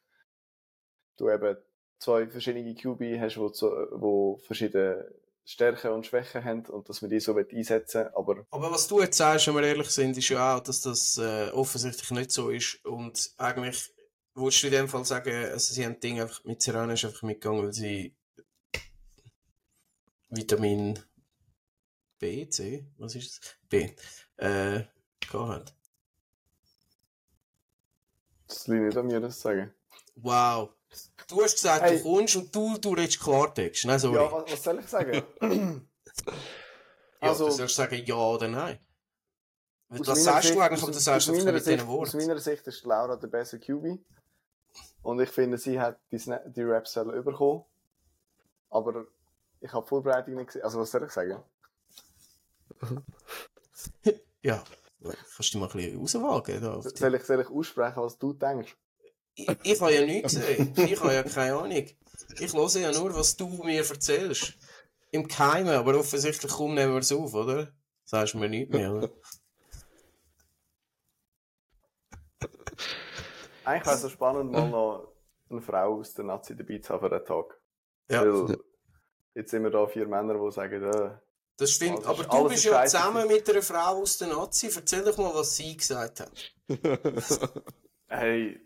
du eben zwei verschiedene QB hast, wo, wo verschiedene Stärken und Schwächen haben und dass wir die so einsetzen aber Aber was du jetzt sagst, wenn wir ehrlich sind, ist ja auch, dass das äh, offensichtlich nicht so ist und eigentlich würdest du in dem Fall sagen, also sie haben Ding einfach mit Serrano ist einfach mitgegangen, weil sie Vitamin B, C, was ist es? B, äh, gehabt Das liegt nicht an mir, das zu sagen. Wow. Du hast gesagt, hey. du kommst und du, du redest Klartext. Nein, sorry. Ja, was, was soll ich sagen? *clears throat* also, ja, du sollst sagen ja oder nein. Was sagst Sicht, du eigentlich, aber das sagst du mit diesen Worten? Aus meiner Sicht ist Laura der beste QB. Und ich finde, sie hat die, die Raps bekommen. Aber ich habe Vorbereitung nicht gesehen. Also, was soll ich sagen? *laughs* ja, kannst du mal ein bisschen rauswagen. Soll ich, soll ich aussprechen, was du denkst? Ich, ich habe ja nichts gesehen. Ich habe ja keine Ahnung. Ich höre ja nur, was du mir erzählst. Im Keimen, aber offensichtlich kommen nehmen wir es auf, oder? Sagst du mir nicht mehr, oder? Eigentlich wäre es so spannend, mal noch eine Frau aus der Nazi dabei zu haben für den Tag. Ja. Weil jetzt sind wir da vier Männer, die sagen, äh, das stimmt, aber du bist ja zusammen mit einer Frau aus der Nazi. Erzähl doch mal, was sie gesagt hat. *laughs* *laughs* hey,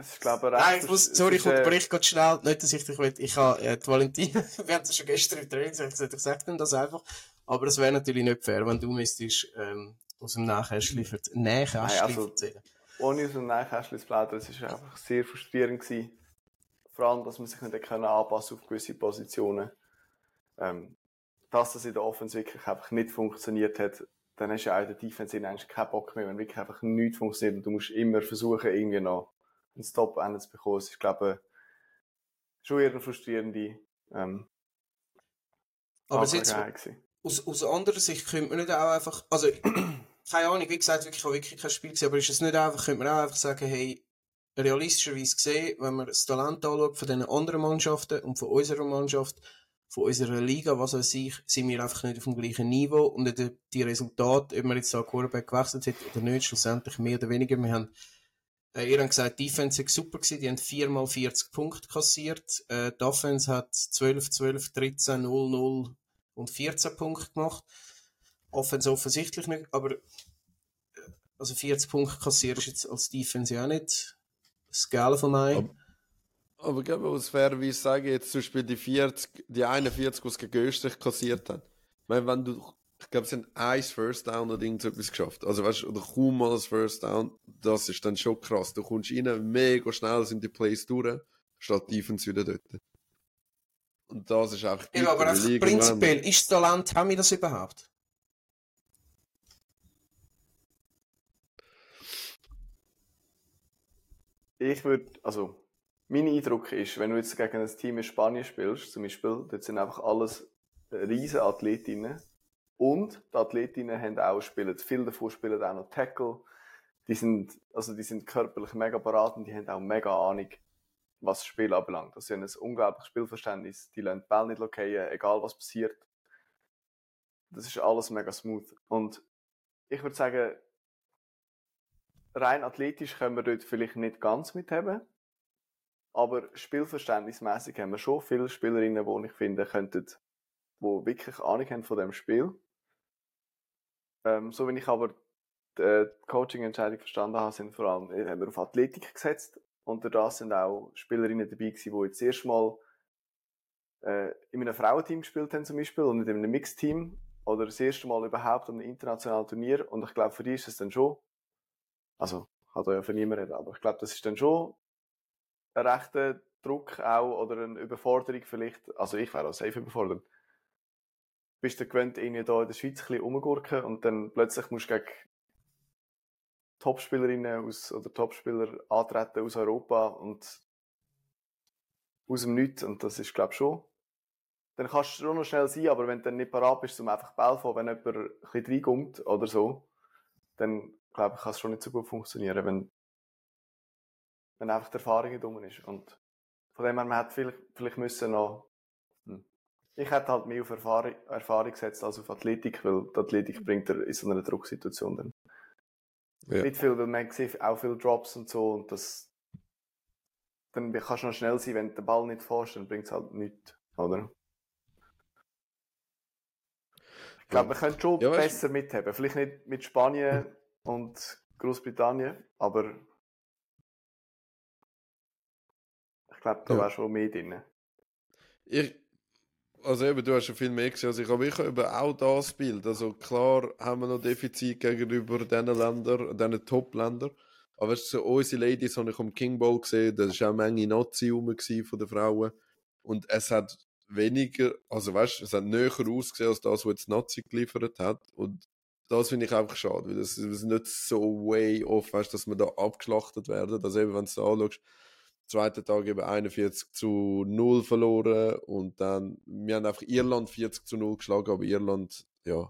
ich glaube, Nein, ich muss, sorry, ich unterbreche gerade schnell. Nicht, dass ich dich will. Ich habe, äh, die Valentin, *laughs* wir haben es schon gestern im Training gesagt, ich sage das einfach. Aber es wäre natürlich nicht fair, wenn du müsstest, ähm, aus dem Nähkästchen für Nähkästchen also, erzählen. Ohne aus dem Nähkästchen zu plaudern, es war einfach sehr frustrierend gewesen. Vor allem, dass man sich nicht können anpassen auf gewisse Positionen. Ähm, dass das in der Offense wirklich einfach nicht funktioniert hat, dann hast du ja auch in der Defense eigentlich keinen Bock mehr, wenn wirklich einfach nichts funktioniert und du musst immer versuchen, irgendwie noch einen Stop zu bekommen. Es ist, glaube ich, schon eher eine frustrierende ähm, Aber es jetzt, aus, aus anderer Sicht könnte man nicht auch einfach, also, *clears throat* keine Ahnung, wie gesagt, ich habe wirklich kein Spiel gesehen, aber ist es nicht einfach, könnte man auch einfach sagen, hey, realistischerweise gesehen, wenn man das Talent anschaut von den anderen Mannschaften und von unserer Mannschaft, von unserer Liga, was weiß ich, sind wir einfach nicht auf dem gleichen Niveau und die Resultate, ob man jetzt da Quarterback gewechselt hat oder nicht, schlussendlich mehr oder weniger, wir haben äh, ihr habt gesagt, die Defense war super gewesen, die haben viermal 40 Punkte kassiert. Äh, die Offense hat 12, 12, 13, 0, 0 und 14 Punkte gemacht. Offense offensichtlich nicht, aber äh, also 40 Punkte kassiert ist jetzt als Defense ja auch nicht das Gale von mir. Aber, aber ich muss fairerweise sagen, jetzt zum Beispiel die 40, die 41, die es gegen Österreich kassiert haben. Ich meine, wenn du ich glaube, sie haben ein First Down oder irgend so etwas geschafft. Also, weißt du, oder kaum mal das First Down. Das ist dann schon krass. Du kommst rein, mega schnell sind die Plays durch, statt Defense wieder dort. Und das ist einfach. Ja, aber einfach prinzipiell, ist das Talent, haben wir das überhaupt? ich würde, also, mein Eindruck ist, wenn du jetzt gegen ein Team in Spanien spielst, zum Beispiel, dort sind einfach alles riesen Athletinnen. Und die Athletinnen haben auch, spielen, viele davon spielen auch noch Tackle. Die sind, also die sind körperlich mega parat und die haben auch mega Ahnung, was das Spiel anbelangt. Also sie haben ein unglaubliches Spielverständnis. Die lassen den Ball nicht lockieren, egal was passiert. Das ist alles mega smooth. Und ich würde sagen, rein athletisch können wir dort vielleicht nicht ganz mithaben. Aber spielverständnismäßig haben wir schon viele Spielerinnen, die ich finde, könnten, die wirklich Ahnung haben von dem Spiel. Ähm, so wenn ich aber die Coaching-Entscheidung verstanden habe, sind vor allem, äh, haben wir auf Athletik gesetzt. Und da sind auch Spielerinnen dabei gewesen, die jetzt erst mal äh, in einem Frauenteam gespielt haben zum Beispiel und nicht in einem Mixteam oder das erste Mal überhaupt an einem internationalen Turnier. Und ich glaube, für die ist es dann schon, also, kann da ja für niemanden reden, aber ich glaube, das ist dann schon ein rechter Druck auch oder eine Überforderung vielleicht. Also ich wäre auch safe überfordert. Bist du gewöhnt, irgendwie da in der Schweiz ein bisschen rumgurken und dann plötzlich musst du gegen Topspielerinnen aus, oder Topspieler antreten aus Europa und aus dem Nichts. Und das ist, glaube ich, schon. Dann kannst du schon noch schnell sein, aber wenn du dann nicht parat bist, um einfach Ball von, wenn jemand ein bisschen reinkommt oder so, dann, glaube ich, kann es schon nicht so gut funktionieren, wenn, wenn einfach die Erfahrung dumm ist. Und von dem her, man hätte vielleicht, vielleicht müssen noch. Ich hätte halt mehr auf Erfahrung, Erfahrung gesetzt als auf Athletik, weil die Athletik bringt er in so einer Drucksituation dann. Ja. Nicht viel, weil man sieht auch viele Drops und so und das, dann kannst du noch schnell sein, wenn du den Ball nicht fährst, dann bringt es halt nichts, oder? Ich glaube, wir können schon Ja, besser mithaben. Vielleicht nicht mit Spanien *laughs* und Großbritannien, aber ich glaube, da Ja. wäre schon mehr drin. Ich, also eben, du hast schon viel mehr gesehen als ich, habe eben auch das Bild. Also klar haben wir noch Defizit gegenüber diesen Ländern, diesen Top-Ländern. Aber weißt du, so unsere Ladies habe ich am King Bowl gesehen, da war auch eine Menge Nazi rum von den Frauen. Und es hat weniger, also weißt du, es hat näher ausgesehen als das, was jetzt Nazi geliefert hat. Und das finde ich einfach schade, weil das ist nicht so way off, weißt, dass wir da abgeschlachtet werden. Also eben, wenn du es anschaust, zweiten Tag eben 41 zu 0 verloren und dann, wir haben einfach Irland 40 zu 0 geschlagen, aber Irland, ja,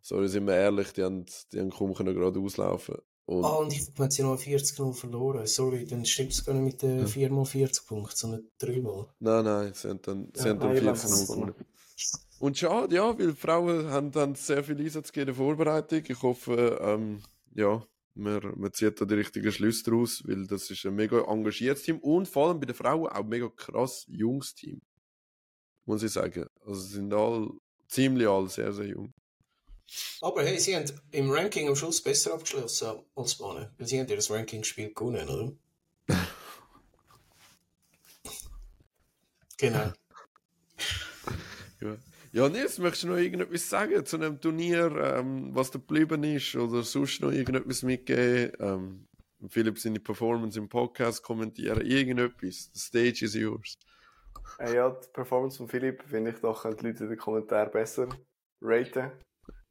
sorry, sind wir ehrlich, die haben, die haben kaum können gerade auslaufen. Und, Ah, und ich habe sie noch 40-0 verloren. Sorry, dann stimmt es gar nicht mit den Ja. 4 x 40 Punkten, sondern 3 mal. Nein, nein, sie haben dann, sie Ja, haben dann Irland 40 haben zu 0 gewonnen. Und schade, ja, weil Frauen haben dann sehr viel Einsatz gegeben in der Vorbereitung. Ich hoffe, ähm, ja, man, man zieht da die richtigen Schlüsse daraus, weil das ist ein mega engagiertes Team und vor allem bei den Frauen auch ein mega krass junges Team. Muss ich sagen. Also sie sind alle, ziemlich alle sehr, sehr jung. Aber hey, sie haben im Ranking am Schluss besser abgeschlossen als Spanien. Weil sie haben ja das Ranking-Spiel gewonnen, oder? *laughs* genau. Ja, ja Nils, möchtest du noch irgendetwas sagen zu einem Turnier, ähm, was da geblieben ist oder sonst noch irgendetwas mitgeben? Ähm, Philipp seine Performance im Podcast kommentieren, irgendetwas. The stage is yours. Äh, ja, die Performance von Philipp finde ich doch, können die Leute in den Kommentaren besser raten.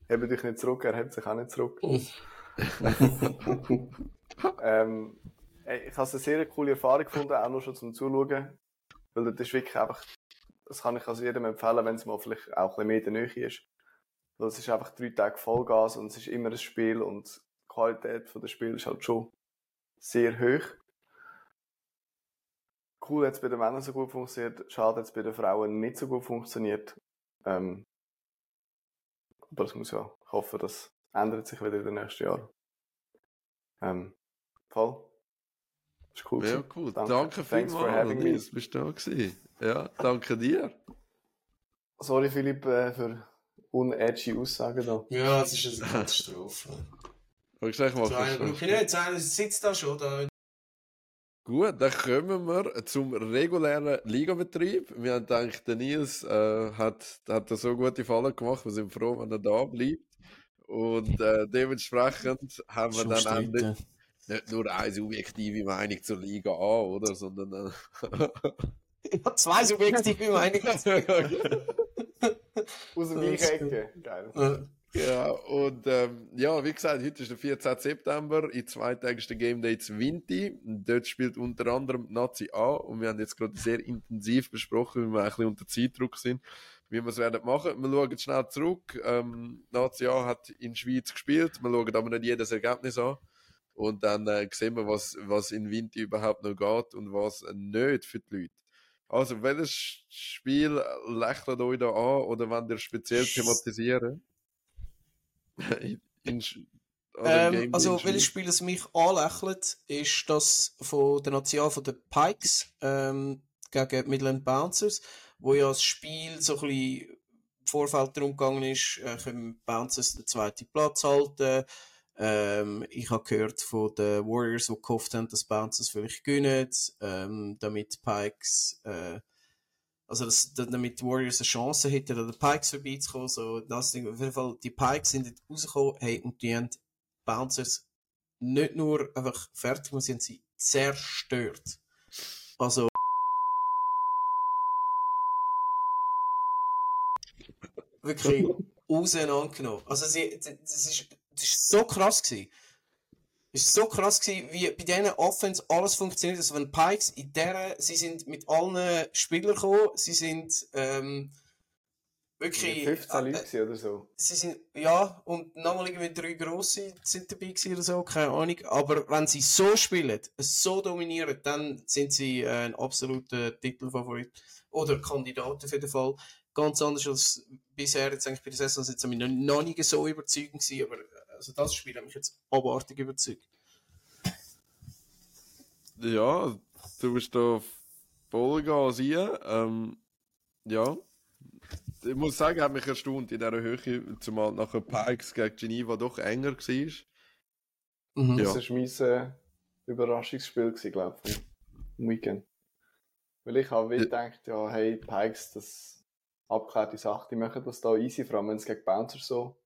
Hebt euch nicht zurück, er hebt sich auch nicht zurück. *laughs* ähm, ey, ich habe eine sehr coole Erfahrung gefunden, auch nur schon zum Zuschauen. Weil das ist wirklich einfach, das kann ich also jedem empfehlen, wenn es mal vielleicht auch ein bisschen mehr in der Nähe ist. Es ist einfach drei Tage Vollgas und es ist immer ein Spiel und die Qualität des Spiels ist halt schon sehr hoch. Cool, jetzt bei den Männern so gut funktioniert, schade, jetzt bei den Frauen nicht so gut funktioniert. Ähm, aber es muss ja, ich hoffe, das ändert sich wieder in den nächsten Jahren. Ähm, voll. Das ist cool. Ja, cool. Danke. Danke, Thanks for vielmals, having me. Nils, bist du da gewesen. Ja, danke dir. Sorry, Philipp, äh, für unedgy Aussagen da. Ja, es ist eine *laughs* Katastrophe. Mach So einer das brauche ich nicht. So einer sitzt da schon. Da. Gut, dann kommen wir zum regulären Ligabetrieb. Wir haben gedacht, der Nils äh, hat, hat da so gute Fallen gemacht, wir sind froh, wenn er da bleibt. Und äh, dementsprechend haben wir dann endlich nicht nur eine subjektive Meinung zur Liga A, oder? Sondern äh, *laughs* Ich habe zwei subjektive Meinungen. Aus der Ja, gleichen ist gut. Ecke. Geil. Ja, und ähm, ja, wie gesagt, heute ist der 14. September, in zwei Tagen ist der Game Day zu Vinti. Dort spielt unter anderem Nazi A und wir haben jetzt gerade sehr intensiv besprochen, weil wir ein bisschen unter Zeitdruck sind, wie wir es werden machen. Wir schauen schnell zurück. Ähm, Nazi A hat in der Schweiz gespielt, wir schauen aber nicht jedes Ergebnis an. Und dann äh, sehen wir, was, was in Vinti überhaupt noch geht und was nicht für die Leute. Also, welches Spiel lächelt euch da an oder wollt ihr speziell thematisieren? *laughs* in, in, ähm, also, welches Spiel, das mich anlächelt, ist das von der Nation von den Pikes ähm, gegen Midland Bouncers, wo ja das Spiel so ein bisschen im Vorfeld darum gegangen ist, äh, können Bouncers den zweiten Platz halten. Ähm, ich habe gehört von den Warriors, die gehofft haben, dass Bouncers vielleicht gewinnen, ähm, damit Pikes äh, also dass, damit die Warriors eine Chance hätten, an den Pikes vorbeizukommen. So, das Ding. Auf jeden Fall, die Pikes sind jetzt rausgekommen, hey, und die haben Bouncers nicht nur einfach fertig, sondern sie haben sie zerstört. Also, wirklich *laughs* auseinandergenommen. Also, sie, das ist, das ist so krass gewesen. Es war so krass, gewesen, wie bei diesen Offense alles funktioniert. Also, wenn Pikes in der, sie sind mit allen Spielern gekommen, sie sind, ähm, wirklich. 15 äh, Leute oder so. Sie sind, ja, und nochmal irgendwie drei grosse sind dabei oder so, keine Ahnung. Aber wenn sie so spielen, so dominieren, dann sind sie äh, ein absoluter Titelfavorit. Oder Kandidat auf jeden Fall. Ganz anders als bisher, jetzt eigentlich bei der Saison sind sie noch nicht so überzeugend gewesen, aber also das Spiel hat mich jetzt abartig überzeugt. Ja, du bist da Vollgas hier. Ähm, ja. Ich muss sagen, hat mich erstaunt in dieser Höhe, zumal nachher Pikes gegen Geneva doch enger war. Mhm. Das war mein Überraschungsspiel, glaube ich, im Weekend. Weil ich habe ja. gedacht, ja, hey, Pikes, das abgeklärte Sache, die machen das da easy, vor allem wenn es gegen Bouncer so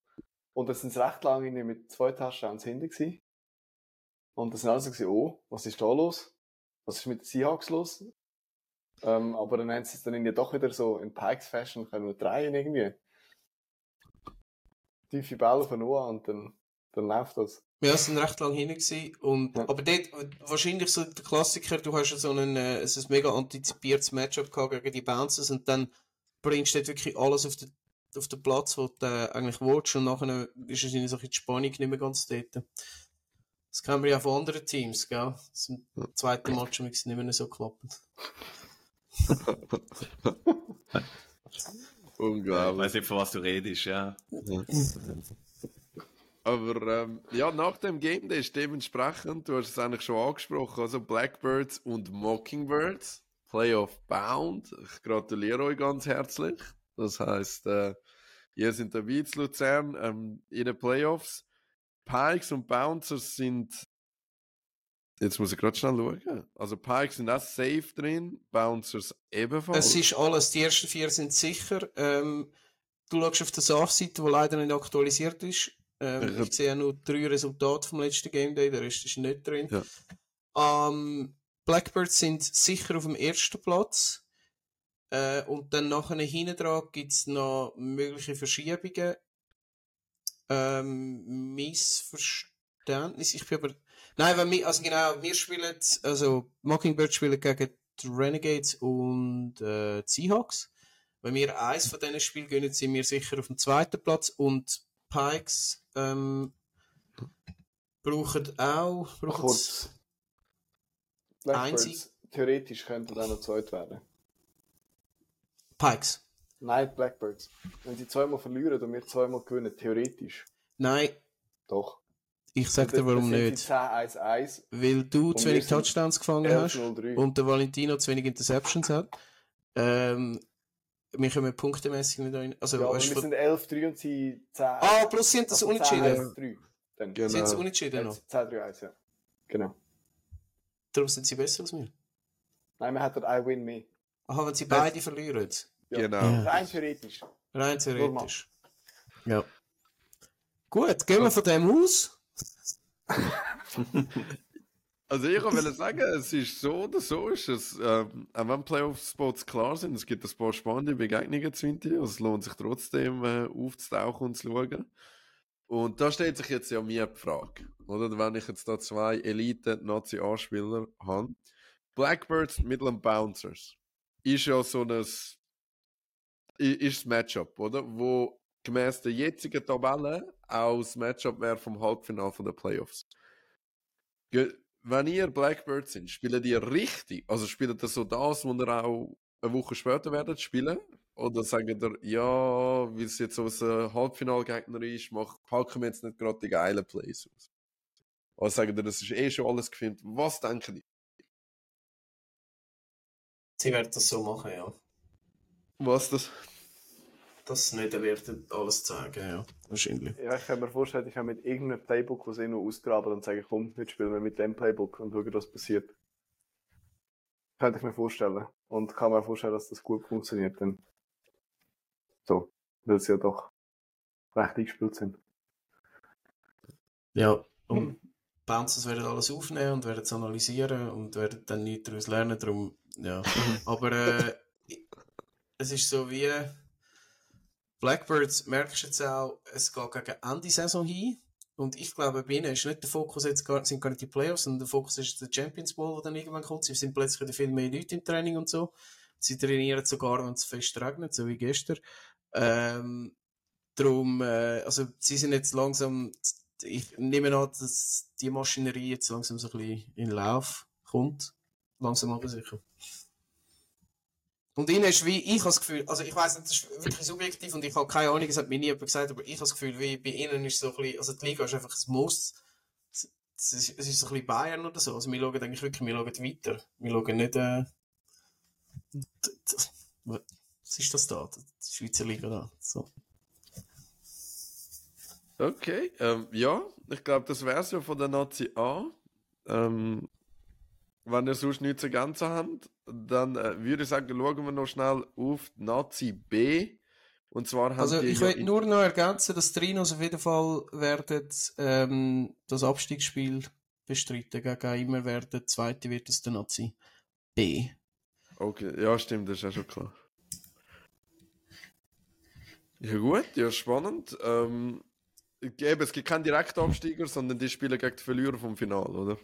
und dann sind recht lange mit zwei Touchdowns hinten gewesen. Und dann sind alle so oh, was ist da los? Was ist mit den Seahawks los? Ähm, aber dann haben sie es dann irgendwie doch wieder so in Pikes-Fashion können drehen irgendwie. Tiefe Bälle von Noah und dann, dann läuft das. Ja, es sind recht lange hinten und, ja. aber dort, wahrscheinlich so der Klassiker, du hast ja so einen, äh, ein mega antizipiertes Matchup gehabt gegen die Bounces und dann bringst du dort wirklich alles auf den auf den Platz, wo du äh, eigentlich willst, und nachher ist es in so die Spannung nicht mehr ganz dort. Das kennen wir ja von anderen Teams, gell? Das im zweiten Match nicht mehr so geklappt. *laughs* Unglaublich. Ich weiß nicht, von was du redest, ja. Aber ähm, ja, nach dem Game Day ist dementsprechend, du hast es eigentlich schon angesprochen, also Blackbirds und Mockingbirds, Playoff Bound. Ich gratuliere euch ganz herzlich. Das heißt, äh, ihr sind dabei zu Luzern ähm, in den Playoffs. Pikes und Bouncers sind. Jetzt muss ich gerade schnell schauen. Also Pikes sind auch safe drin, Bouncers ebenfalls. Es ist alles, die ersten vier sind sicher. Ähm, du schaust auf der Sachseite, die leider nicht aktualisiert ist. Ähm, ich sehe ja nur drei Resultate vom letzten Game Day, der Rest ist nicht drin. Ja. Ähm, Blackbirds sind sicher auf dem ersten Platz. Äh, und dann nachher hinten dran gibt es noch mögliche Verschiebungen. Ähm, Missverständnis. Ich bin aber. Nein, wenn wir, also genau, wir spielen, also Mockingbird spielen gegen die Renegades und äh, die Seahawks. Wenn wir eins von diesen Spielen gewinnen, sind wir sicher auf dem zweiten Platz und Pikes ähm, brauchen auch. Brauchen Kurz. Blackbirds, theoretisch könnten dann noch zweit werden. Pikes. Nein, Blackbirds. Wenn sie zweimal verlieren und wir zweimal gewinnen, theoretisch. Nein. Doch. Ich sag dir warum nicht. 10-1-1. Weil du zu wenig Touchdowns gefangen hast und der Valentino zu wenig Interceptions hat. Ähm, wir kommen punktemäßig nicht rein. Also, ja, wir sind 11-3 und sie 10. Ah, plus sind das also unentschieden. 10 Dann. Genau. Sind sie unentschieden noch? 10-3-1, ja. Genau. Darum sind sie besser als wir. Nein, wir hatten I win me. Aha, wenn sie beide verlieren. Genau. Ja. Rein theoretisch. Rein theoretisch. Ja. Gut, gehen wir von dem aus. *laughs* Also ich wollte sagen, es ist so oder so ist es, ähm, auch wenn Playoff-Spots klar sind, es gibt ein paar spannende Begegnungen zu Winter, es lohnt sich trotzdem äh, aufzutauchen und zu schauen. Und da stellt sich jetzt ja mir die Frage, oder? Wenn ich jetzt da zwei Elite-Nazi-A-Spieler habe, Blackbirds, Midland Bouncers, ist ja so ein, ist das Matchup, oder? Wo gemäß der jetzigen Tabelle auch das Matchup wäre vom Halbfinale von der Playoffs. Wenn ihr Blackbirds sind, spielt ihr richtig? Also spielt ihr so das, was ihr auch eine Woche später werdet spielen? Oder sagt ihr, ja, weil es jetzt so ein Halbfinalgegner ist, mach, packen wir jetzt nicht gerade die geilen Plays aus? Oder sagt ihr, das ist eh schon alles gefilmt? Was denken die? Sie werden das so machen, ja. Was das? Das nicht werden alles zeigen, ja. Wahrscheinlich. Ja, ich kann mir vorstellen, ich habe mit irgendeinem Playbook, das sie noch ausgraben und sage, komm, jetzt spielen wir mit dem Playbook und schauen, was passiert. Könnte ich mir vorstellen. Und kann mir vorstellen, dass das gut funktioniert dann. So. Weil sie ja doch recht eingespielt sind. Ja. Und Bouncers werden alles aufnehmen und werden es analysieren und werden dann nichts daraus lernen. Darum, ja. *laughs* Aber äh, es ist so wie Blackbirds, merkst du jetzt auch, es geht gegen Ende Saison hin. Und ich glaube, bei ihnen ist nicht der Fokus jetzt gar, sind gar nicht die Playoffs, sondern der Fokus ist der Champions Bowl, der dann irgendwann kommt. Sie sind plötzlich wieder viel mehr Leute im Training und so. Sie trainieren sogar, wenn es fest regnet, so wie gestern. Ähm, darum, äh, also sie sind jetzt langsam, ich nehme an, dass die Maschinerie jetzt langsam so ein bisschen in Lauf kommt. Langsam aber sicher. Und ihnen ist wie, ich habe das Gefühl, also ich weiß nicht, das ist wirklich subjektiv und ich habe keine Ahnung, es hat mir nie jemand gesagt, aber ich habe das Gefühl, wie bei ihnen ist so ein bisschen, also die Liga ist einfach ein Muss. Es ist, es ist so ein bisschen Bayern oder so. Also wir schauen eigentlich wirklich, wir schauen weiter. Wir schauen nicht, äh, was ist das da? Die Schweizer Liga da. So. Okay, ähm, ja, ich glaube, das wäre es ja von der Nazi A. Ähm, wenn ihr sonst nichts zu ergänzen habt, dann äh, würde ich sagen, schauen wir noch schnell auf Nazi B. Und zwar Also ich ja will in- nur noch ergänzen, dass Trinos auf jeden Fall werden ähm, das Abstiegsspiel bestreiten. Gegen immer werden Zweite wird es der Nazi B. Okay, ja, stimmt, das ist ja schon klar. Ja, gut, ja, spannend. Ähm, eben, es gibt keinen Direktabsteiger, sondern die spielen gegen die Verlierer vom Finale, oder?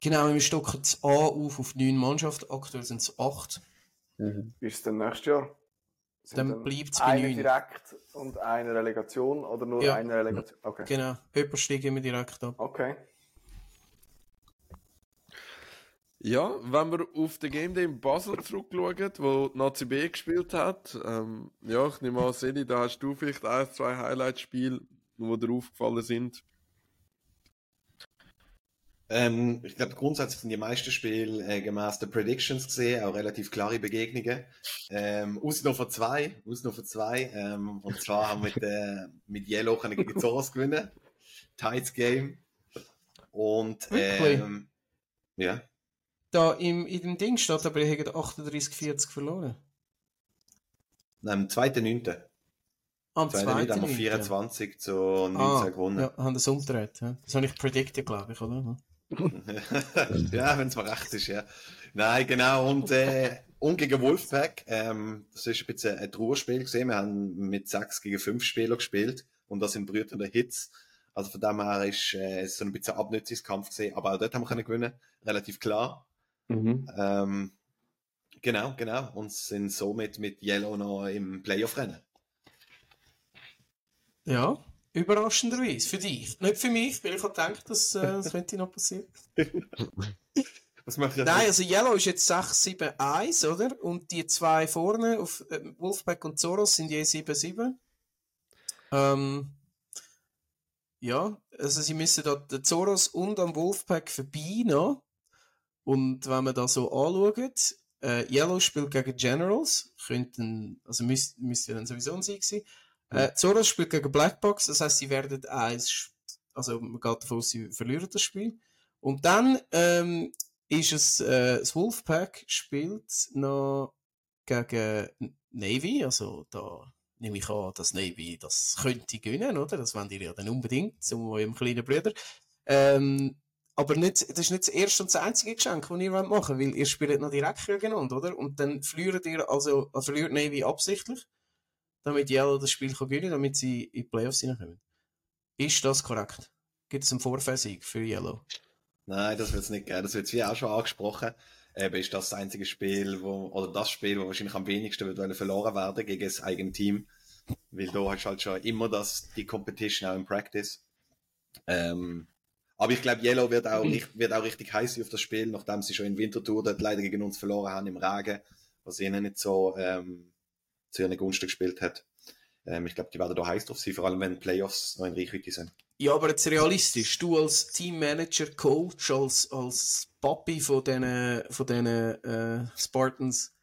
Genau, wir stocken das A auf auf neun Mannschaften. Aktuell sind es acht. Ist es denn nächstes Jahr? Sind Dann bleibt es bei eine neun. direkt und eine Relegation oder nur Ja. eine Relegation? Okay. Genau, jemand steigt immer direkt ab. Okay. Ja, wenn wir auf den Game Day in Basel zurückschauen, wo die Nazi B gespielt hat, ähm, ja, ich nehme an, Seli, da hast du vielleicht ein, zwei Highlight-Spiele, die dir aufgefallen sind. Ähm, ich glaube, grundsätzlich sind die meisten Spiele äh, gemäß der Predictions gesehen, auch relativ klare Begegnungen. Ähm, Ausnahme zwei, Ausnahme zwei, ähm, und zwar haben wir mit, äh, mit Yellow können gegen Zoros gewinnen. Tides Game. Und, ähm, ja. Da im, in dem Ding steht aber, ihr habt 38-40 verloren. Am 2.9. Am 2.9. zweiten haben wir Minute. 24 zu 19 Ah, gewonnen. ja, haben das umgedreht. Ja. Das habe ich predicted, glaube ich, oder? *laughs* ja, wenn es mal recht ist, ja. Nein, genau. Und, äh, und gegen Wolfpack, ähm, das ist ein bisschen ein Trauerspiel gesehen. Wir haben mit 6 gegen 5 Spieler gespielt und das sind brütende Hits. Also von dem her ist äh, es so ein bisschen ein Abnützungskampf gesehen, aber auch dort haben wir können gewinnen, relativ klar. Ähm, genau, genau. Und sind somit mit Yellow noch im Playoff-Rennen. Ja, überraschenderweise. Für dich. Nicht für mich, weil ich habe gedacht, dass äh, das *laughs* könnte noch passieren. *laughs* Was macht ihr Nein, also Yellow ist jetzt 6-7-1, oder? Und die zwei vorne, auf äh, Wolfpack und Zoros, sind je 7-7. Ähm, ja, also sie müssen da den Zoros und am Wolfpack vorbei noch. Und wenn man da so anschaut, äh, Yellow spielt gegen Generals, könnten, also müsste müsst ja dann sowieso ein Sieg sein. Äh, Zoros spielt gegen Blackbox, das heißt, sie werden eins, also man geht davon aus, sie verlieren das Spiel. Und dann ähm, ist es, äh, das Wolfpack spielt noch gegen Navy, also da nehme ich an, dass Navy das könnte gewinnen, oder? Das wollen die ja dann unbedingt, zu eurem kleinen Bruder. Ähm, Aber nicht, das ist nicht das erste und das einzige Geschenk, das ihr machen wollt, weil ihr spielt noch direkt gegeneinander, oder? Und dann verliert ihr, also, also verliert Navy absichtlich, damit Yellow das Spiel kann gewinnen damit sie in die Playoffs hineinkommen. Ist das korrekt? Gibt es einen Vorfäsieg für Yellow? Nein, das wird es nicht geben. Das wird wie auch schon angesprochen. Eben ist das das einzige Spiel, wo, oder das Spiel, wo wahrscheinlich am wenigsten wird verloren werden gegen das eigene Team. Weil da hast du halt schon immer das, die Competition auch im Practice. Ähm, aber ich glaube, Yellow wird auch, wird auch richtig heiß auf das Spiel, nachdem sie schon in Winterthur dort leider gegen uns verloren haben im Regen, was ihnen nicht so ähm, zu ihren Gunsten gespielt hat. Ähm, ich glaube, die werden da heiß drauf sein, vor allem wenn Playoffs noch in Reichweite sind. Ja, aber jetzt realistisch, du als Teammanager, Coach, als, als Papi von diesen, von diesen äh, Spartans,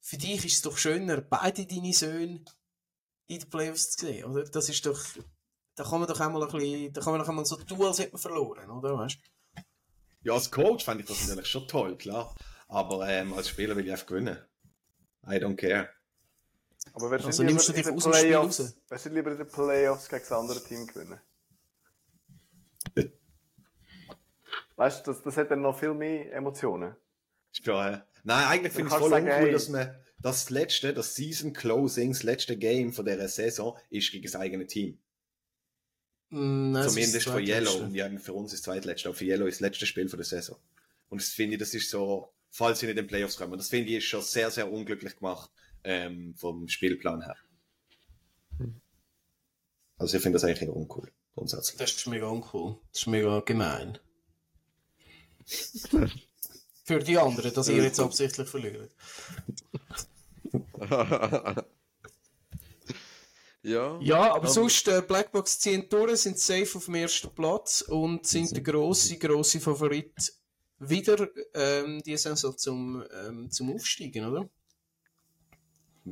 für dich ist es doch schöner, beide deine Söhne in den Playoffs zu sehen, oder? Das ist doch, da kann man doch einmal ein bisschen, da kann man doch einmal so tun, als hätte man verloren, oder? Weißt? Ja, als Coach fand ich das natürlich schon toll, klar. Aber ähm, als Spieler will ich einfach gewinnen. I don't care. Aber wer Also lieber nimmst du in dich den aus dem Spiel Playoffs- raus? wer soll lieber in den Playoffs gegen das andere Team gewinnen? Weißt du, das, das hat dann noch viel mehr Emotionen. Ja, äh, nein, eigentlich finde ich es voll sagen, uncool, hey- dass man das letzte, das Season Closing, das letzte Game von dieser Saison ist gegen das eigene Team. Mm, nein, Zumindest für Yellow. Und ja, für uns ist das zweitletzte, aber für Yellow ist das letzte Spiel von der Saison. Und das finde ich, das ist so, falls sie nicht in den Playoffs kommen, das finde ich ist schon sehr, sehr unglücklich gemacht, ähm, vom Spielplan her. Also ich finde das eigentlich eher uncool, grundsätzlich. Das ist mega uncool. Das ist mega gemein. *laughs* Für die anderen, dass ihr jetzt absichtlich verliert. *laughs* ja. Ja, aber sonst, äh, Blackbox ziehen durch, sind safe auf dem ersten Platz und sind der grosse, grosse Favorit wieder ähm, die Saison zum, ähm, zum Aufsteigen, oder?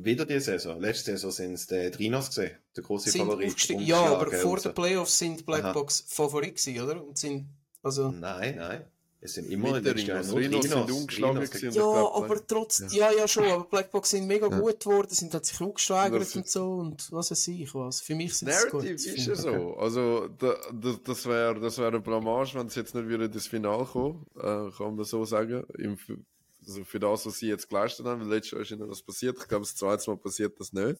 Wieder die Saison. Letzte Saison sind es die Trinos gesehen, der große Sind Favorit. Ja, aber umgeschlagen vor den Playoffs sind Blackbox Favorit gewesen, oder? Und sind, also... Nein, nein. Es sind immer Rinos sind Trinos. ungeschlagen Trinos gewesen. Ja, ich glaub, aber trotz, ja. ja, schon, aber Blackbox sind mega gut geworden, sind hat sich hochgesteigert und so und was weiß ich was. Für mich sind es gut. Narrative ist ja so. Also, da, da, das wäre das wär eine Blamage, wenn sie jetzt nicht wieder ins Finale kommen, äh, kann man so sagen. Im, also für das, was sie jetzt geleistet haben, letztes Jahr ist ihnen das passiert. Ich glaube, das zweite Mal passiert das nicht.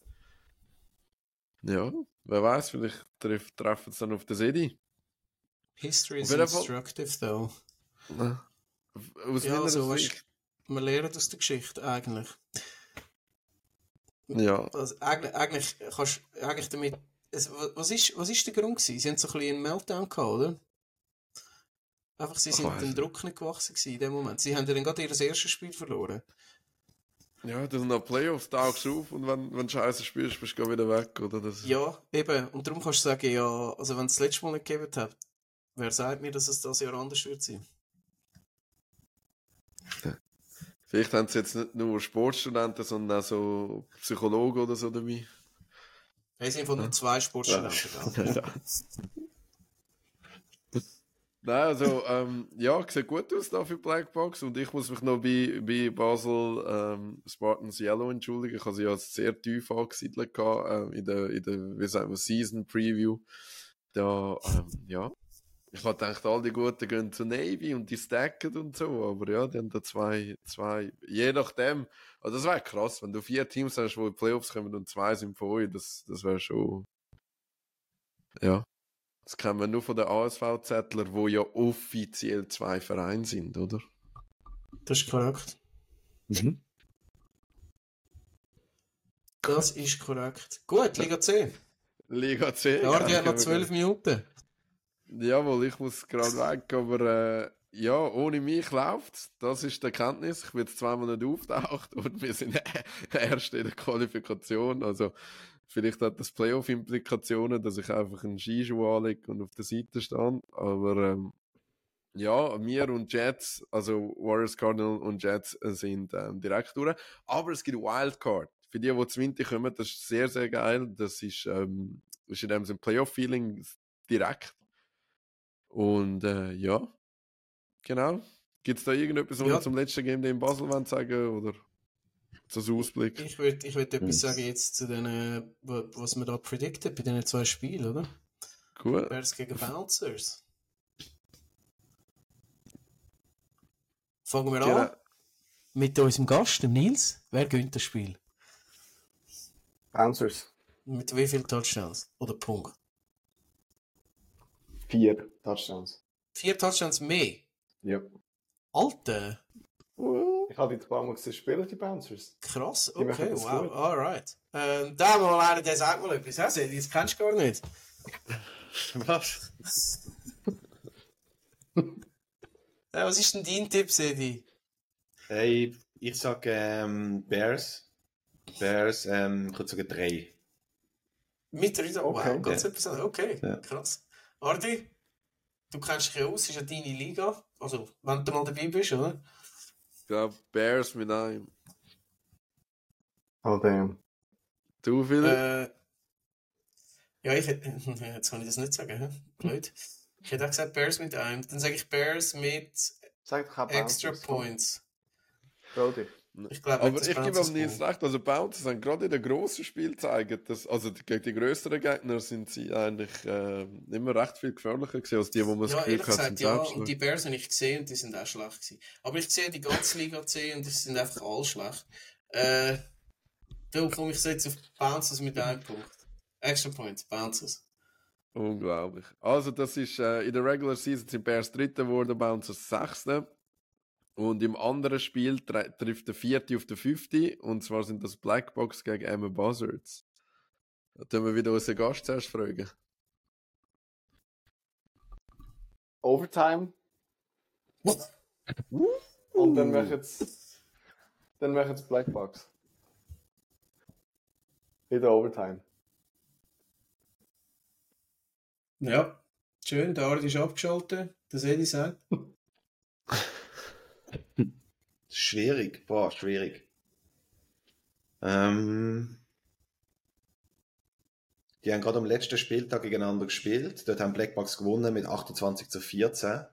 Ja, wer weiß, vielleicht treff, treffen sie dann auf den Sedi. History is instructive, though. Aus Ja, also, Sicht. wir lernen aus der Geschichte eigentlich. Ja, Also, eigentlich, eigentlich kannst eigentlich damit. Es, wa- was, ist, was ist der Grund gewesen? Sie haben so ein bisschen einen Meltdown gehabt, oder? Einfach, sie sind dem. Druck nicht gewachsen gewesen in dem Moment. Sie haben ja dann gerade ihr erstes Spiel verloren. ja, das sind noch Playoffs, tauchst auf und wenn, wenn du Scheiße spielst, bist du wieder weg, oder? Das, Ja, eben. Und darum kannst du sagen, ja, also wenn es das letzte Mal nicht gegeben hat, wer sagt mir, dass es das Jahr anders wird sein? Vielleicht haben sie jetzt nicht nur Sportstudenten, sondern auch so Psychologen oder so dabei. Es sind von nur zwei Sportstudenten *laughs* da. *laughs* Nein, also, ähm, ja, sieht gut aus da für Blackbox und ich muss mich noch bei, bei Basel ähm, Spartans Yellow entschuldigen. Ich habe sie ja sehr tief angesiedelt gehabt, ähm, in der, in der, wie sagen wir, Season Preview. Da, ähm, ja. Ich hatte gedacht, all die Guten gehen zu Navy und die stacken und so, aber ja, die haben da zwei, zwei, je nachdem. Also das wäre krass, wenn du vier Teams hast, in die Playoffs kommen und zwei sind von euch, das, das wäre schon, ja. Das kennen wir nur von den ASV-Zettlern, wo ja offiziell zwei Vereine sind, oder? Das ist korrekt. Das ist korrekt. Gut, Liga C. Liga C. Ja, die ja, hat noch zwölf Minuten. Jawohl, ich muss gerade weg, aber äh, ja, ohne mich läuft's. Das ist die Erkenntnis. Ich bin jetzt zweimal nicht auftaucht und wir sind *laughs* erst in der Qualifikation. Also vielleicht hat das Playoff-Implikationen, dass ich einfach einen Skischuh anlege und auf der Seite stehe. Aber ähm, ja, wir und Jets, also Warriors, Cardinal und Jets äh, sind ähm, direkt durch. Aber es gibt Wildcard. Für die, die zu Winter kommen, das ist sehr, sehr geil. Das ist, ähm, ist in dem Sinne Playoff-Feeling direkt. Und äh, ja, genau. Gibt es da irgendetwas, was Ja. wir zum letzten Game in Basel wollen sagen oder zum Ausblick? Ich würde ich würd etwas sagen jetzt zu denen, wa- was wir da predicted bei diesen zwei Spielen, oder? Gut. Bears gegen Bouncers. Fangen wir Genau. an mit unserem Gast, dem Nils. Wer gönnt das Spiel? Bouncers. Mit wie vielen Touchdowns? Oder Punkt? Vier Touchdowns. Vier Touchdowns mehr. Ja. Alter, Ich habe die paar Mal gesehen spielen, die Bouncers. krass. Okay, wow, gut. alright. Ähm, da mal einen, der sagt mal etwas. Sedi, das kennst du gar nicht. Was? *laughs* Ja, was ist denn dein Tipp, Sedi? Hey, ich sag ähm, Bears. Bears, ähm, ich würde sagen drei. Mit der Rita? Okay. Wow, ganz Ja. etwas. Okay, Ja. krass. Ardi, du kennst dich aus, ist ja deine Liga. Also, wenn du mal dabei bist, oder? Ich glaube, Bears mit einem. Oh damn. Du, Philipp? Äh, ja, ich hätte. *laughs* Jetzt kann ich das nicht sagen, hä? blöd. Ich hätte auch gesagt Bears mit einem. Dann sage ich Bears mit Extra. Points. Brody. Ich glaube, Aber das ich gebe am Nils recht, also Bouncers haben gerade in den grossen Spielen gezeigt, dass, also die- gegen die größeren Gegner sind sie eigentlich äh, immer recht viel gefährlicher gewesen, als die, wo man das Ja, Gefühl ehrlich hat, gesagt, ja. Und die Bears habe ich gesehen und die sind auch schlecht gewesen. Aber ich sehe die ganze Liga *laughs* C und die sind einfach alle schlecht. Äh, da komme ich jetzt auf Bouncers mit einem Punkt. Extra Points, Bouncers. Unglaublich. Also das ist, äh, in der Regular Season sind Bears Dritter geworden, Bouncers Sechster. Und im anderen Spiel trifft der Vierte auf den Fünfte, und zwar sind das Blackbox gegen Emma Buzzards. Da tun wir wieder unseren Gast zuerst fragen. Overtime. Und dann machen jetzt. Dann machen jetzt Blackbox. Wieder Overtime. Ja, schön, der Art ist abgeschaltet. Der Sedi sagt. *laughs* Schwierig, boah, schwierig. Ähm, die haben gerade am letzten Spieltag gegeneinander gespielt. Dort haben Blackbox gewonnen mit 28 zu 14.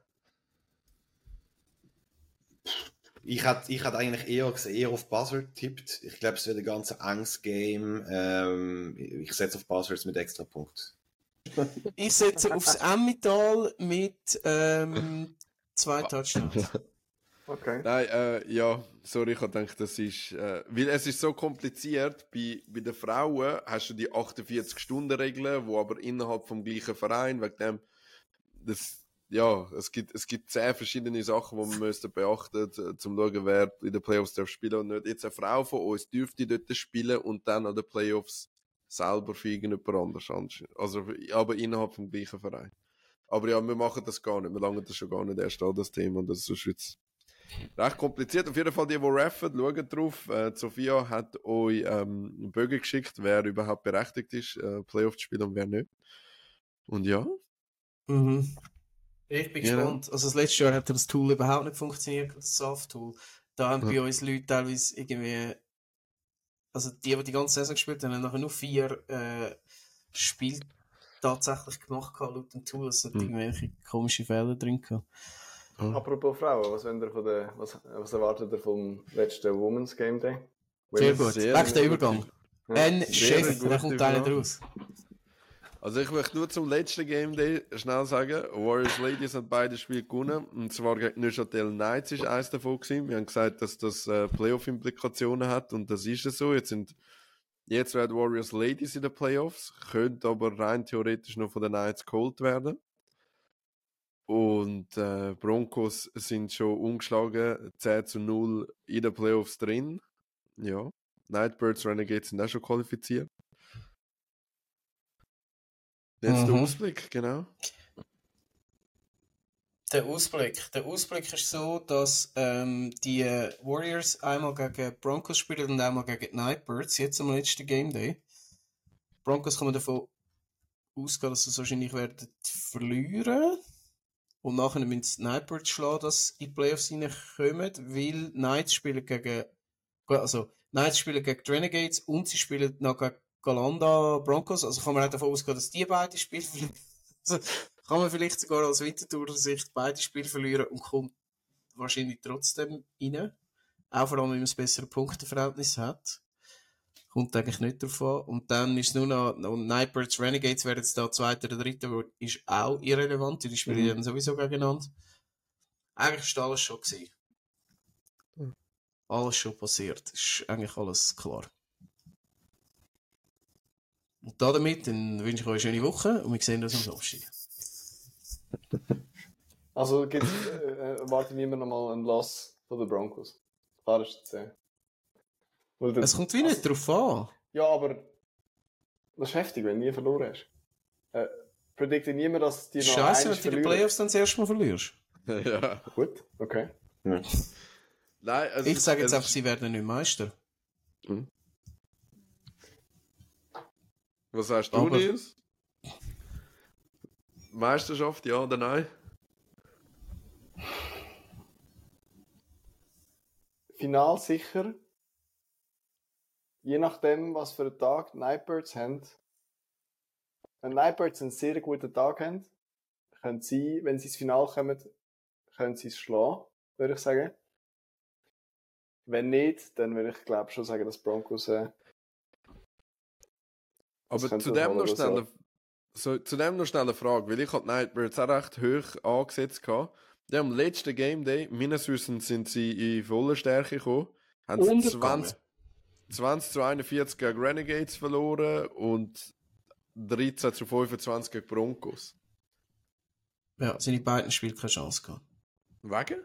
Ich hätte ich eigentlich eher, eher auf Buzzard tippt. Ich glaube, es wird ein ganz enges Game. Ähm, ich setze auf Buzzards mit extra Punkt. Ich setze aufs Emmental mit ähm, zwei Touchdowns. *laughs* Okay. Nein, äh, ja, sorry, ich gedacht, das ist, äh, weil es ist so kompliziert, bei, bei den Frauen hast du die 48-Stunden-Regel, wo aber innerhalb vom gleichen Verein, wegen dem, das, ja, es gibt, es gibt zehn verschiedene Sachen, die man *laughs* müsste beachten, äh, zum schauen, wer in den Playoffs darf spielen und nicht. Jetzt eine Frau von uns dürfte dort spielen und dann an den Playoffs selber für irgendjemand anders. Also, aber innerhalb vom gleichen Verein. Aber ja, wir machen das gar nicht, wir langen das schon gar nicht erst an, das Thema, und das ist wird's Recht kompliziert. Auf jeden Fall, die, die raffen, schauen drauf. Äh, Sophia hat euch ähm, einen Bögen geschickt, wer überhaupt berechtigt ist, äh, Playoff zu spielen und wer nicht. Und ja, Mhm. Ich bin Ja. gespannt. Also das letzte Jahr hat das Tool überhaupt nicht funktioniert, das SAF-Tool. Da haben Ja. bei uns Leute teilweise irgendwie, also die, die die ganze Saison gespielt haben, haben nachher nur vier äh, Spiele tatsächlich gemacht laut dem Tool. Es hat Hm. irgendwelche komische Fehler drin gehabt. Apropos Frauen, was, wollt ihr von der, was, was erwartet ihr vom letzten Women's Game Day? Sehr Women's- gut. sehr gut. Übergang. Ja. Ein Sehr Chef, gute da kommt einer draus. Also ich möchte nur zum letzten Game Day schnell sagen, Warriors Ladies haben beide Spiele gewonnen. Und zwar gegen Neuchâtel Knights ist eins davon gewesen. Wir haben gesagt, dass das äh, Playoff-Implikationen hat und das ist es so. Jetzt sind jetzt werden Warriors Ladies in den Playoffs, könnte aber rein theoretisch noch von den Knights geholt werden. Und äh, Broncos sind schon umgeschlagen, 10 zu 0 in den Playoffs drin. Ja. Nightbirds Renegades sind auch schon qualifiziert. Jetzt der Mhm. Ausblick, genau. Der Ausblick. Der Ausblick ist so, dass ähm, die Warriors einmal gegen Broncos spielen und einmal gegen die Nightbirds, jetzt am letzten Game Day. Broncos man davon ausgehen, dass sie wahrscheinlich werden verlieren. Und nachher müssen die Nightbirds schlagen, dass sie in die Playoffs reinkommen, weil Knights spielen gegen, also Knights spielen gegen Renegades und sie spielen noch gegen Galanda Broncos. Also kann man auch davon ausgehen, dass die beiden Spiele. *laughs* Also, kann man vielleicht sogar als Wintertour-Sicht beide Spiele verlieren und kommt wahrscheinlich trotzdem rein. Auch vor allem, wenn man ein besseres Punkteverhältnis hat. Kommt eigentlich nicht drauf an. Und dann ist es nur noch, und Nightbirds Renegades wären jetzt da zweiter oder dritter, wo- ist auch irrelevant, die spielen Mhm. dann sowieso gegeneinander. Eigentlich ist alles schon gewesen. alles schon passiert. Ist eigentlich alles klar. Und damit dann wünsche ich euch eine schöne Woche und wir sehen uns am Samstag. Also gibt's, äh, erwarte niemand nochmal einen Loss von den Broncos. Klar ist das äh. Weil Es kommt wie nicht drauf an. Ja, aber das ist heftig, wenn du nie verloren hast. Äh, predikte niemand, dass die noch Scheiße, wenn du die. Playoffs dann das erste Mal verlierst. *laughs* ja. Gut, okay. Nein, also Ich sage jetzt einfach, sie werden nicht Meister. Was sagst du, Aber- Nils? Meisterschaft, ja oder nein? Final sicher. Je nachdem, was für einen Tag die Nightbirds haben. Wenn die Nightbirds einen sehr guten Tag haben, können sie, wenn sie ins Finale kommen, können sie es schlagen, würde ich sagen. Wenn nicht, dann würde ich glaube schon sagen, dass Broncos äh, Aber zu dem, noch schnell, so. eine- so, zu dem noch schnell eine Frage, weil ich hatte Nightbirds auch recht hoch angesetzt. Gehabt. Die haben am letzten Game Day, meines Wissens sind sie in voller Stärke gekommen, haben sie Untergegangen. 20, 20 zu 41 gegen Renegades verloren und 13 zu 25 gegen Broncos. Ja, seine beiden Spiele keine Chance gehabt. Wegen?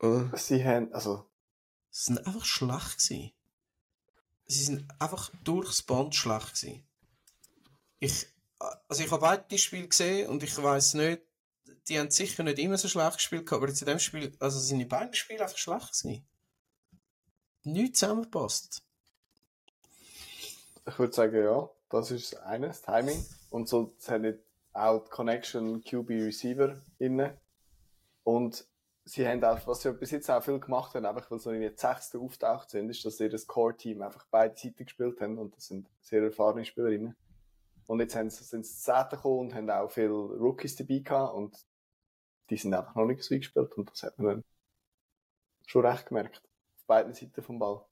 Oder? sie haben, also Sie sind einfach schlecht gewesen. Sie sind einfach durchs Band schlecht gewesen. Ich, also ich habe beide Spiele gesehen und ich weiß nicht, die haben sicher nicht immer so schlecht gespielt, gehabt, aber in dem Spiel, also sind die beiden Spiele einfach schlecht gewesen. Nichts zusammengepasst. ich würde sagen, ja, das ist das eine, das Timing. Und so, nicht auch die Connection QB Receiver inne. Und sie haben auch, was sie bis jetzt auch viel gemacht haben, einfach weil sie in die Sechste auftaucht sind, ist, dass sie das Core-Team einfach beide Seiten gespielt haben und das sind sehr erfahrene Spielerinnen. Und jetzt haben sie, sind sie gekommen und haben auch viele Rookies dabei gehabt und die sind einfach noch nicht so gespielt und das hat man dann schon recht gemerkt. Auf beiden Seiten vom Ball.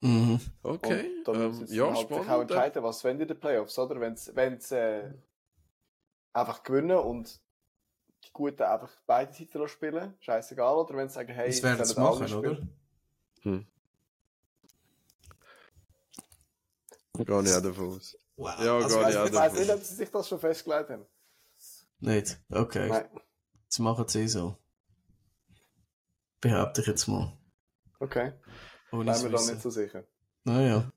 Mhm. Okay, Und dann ähm, ja, halt sich auch spannend. entscheiden, was wollen die in den Playoffs, oder? Wenn sie äh, einfach gewinnen und die Guten einfach beide Seiten spielen, scheißegal, oder wenn sie sagen, hey, Das werden sie machen, oder? Gar nicht davon aus. Wow. Ja, also, gar Ich nicht. weiß, ich weiß nicht, ob sie sich das schon festgelegt haben. Nicht. Okay. Nein. Jetzt machen sie eh so. Behaupte ich jetzt mal. Okay, Ohne bleiben wir wissen. nicht so sicher. Naja.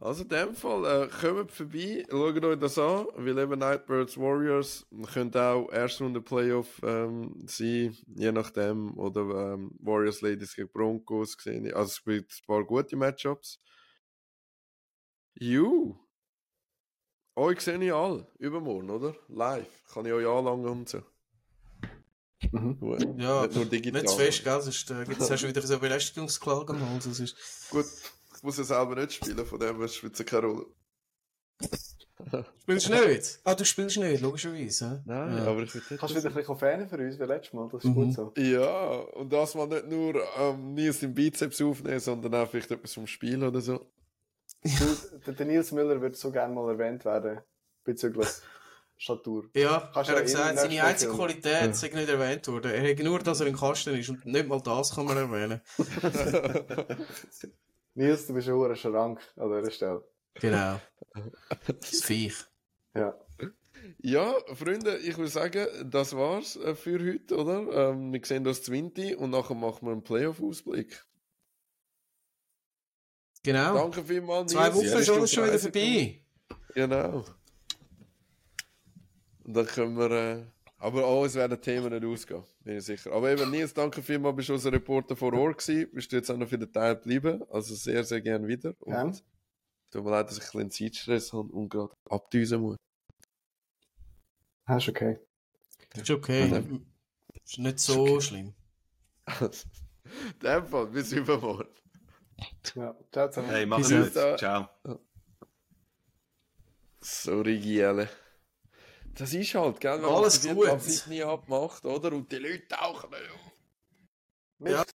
Also in dem Fall, äh, kommt vorbei, schaut euch das an, weil eben Nightbirds Warriors könnte auch erste Runde Playoff ähm, sein, je nachdem, oder ähm, Warriors Ladies gegen Broncos gesehen. Also es gibt ein paar gute Matchups. Ju! Euch sehe ich alle, übermorgen, oder? Live. Kann ich euch anlangen und so. Mhm. Nur- Ja, nicht nur digital. Nicht zu fest, gell? Sonst äh, gibt es ja schon wieder so Belästigungsklagen am Hals. Das ist... Gut, ich muss ja selber nicht spielen, von dem her spielt es keine Rolle. Spielst du nicht? Ah, du spielst nicht, logischerweise. Nein, ja. aber ich will nicht. Kannst du wieder ein bisschen Fernen für uns wie letztes Mal, das ist Mhm. gut so. Ja, und das mal nicht nur ähm, Nils im Bizeps aufnehmen, sondern auch vielleicht etwas vom Spiel oder so. Du, *laughs* der, der Nils Müller wird so gerne mal erwähnt werden, bezüglich Statur. Ja, Kannst er hat ja gesagt, seine einzige Film. Qualität sei nicht erwähnt worden. Er hat nur, dass er im Kasten ist und nicht mal das kann man erwähnen. *laughs* Nils, du bist ein hoher Schrank an dieser Stelle. Genau. Das Viech. Ja. Ja, Freunde, ich würde sagen, das war's äh, für heute, oder? Ähm, wir sehen uns 20 und nachher machen wir einen Playoff-Ausblick. Genau. Danke vielmals, Zwei. Wochen Ja, Stunde schon wieder 30 vorbei. Genau. Und dann können wir. Äh, aber alles werden Themen nicht ausgehen, bin ich sicher. Aber eben, Nils, danke vielmals, bist du unser Reporter vor Ort gewesen. Bist du jetzt auch noch für den Teil geblieben. Also sehr, sehr gern wieder. Und Gern. tut mir leid, dass ich ein bisschen Zeitstress habe und gerade abdüsen muss. Das ist okay. Ist okay. Ja. Ist nicht so schlimm. *laughs* In dem Fall, bis übermorgen. Ja. Ciao zusammen. Hey, mach's gut. Ciao. Sorry, Giele. Das ist halt, gell? Wenn Alles man gut. die Absicht nie abmacht, oder? Und die Leute tauchen nicht auf. Mist.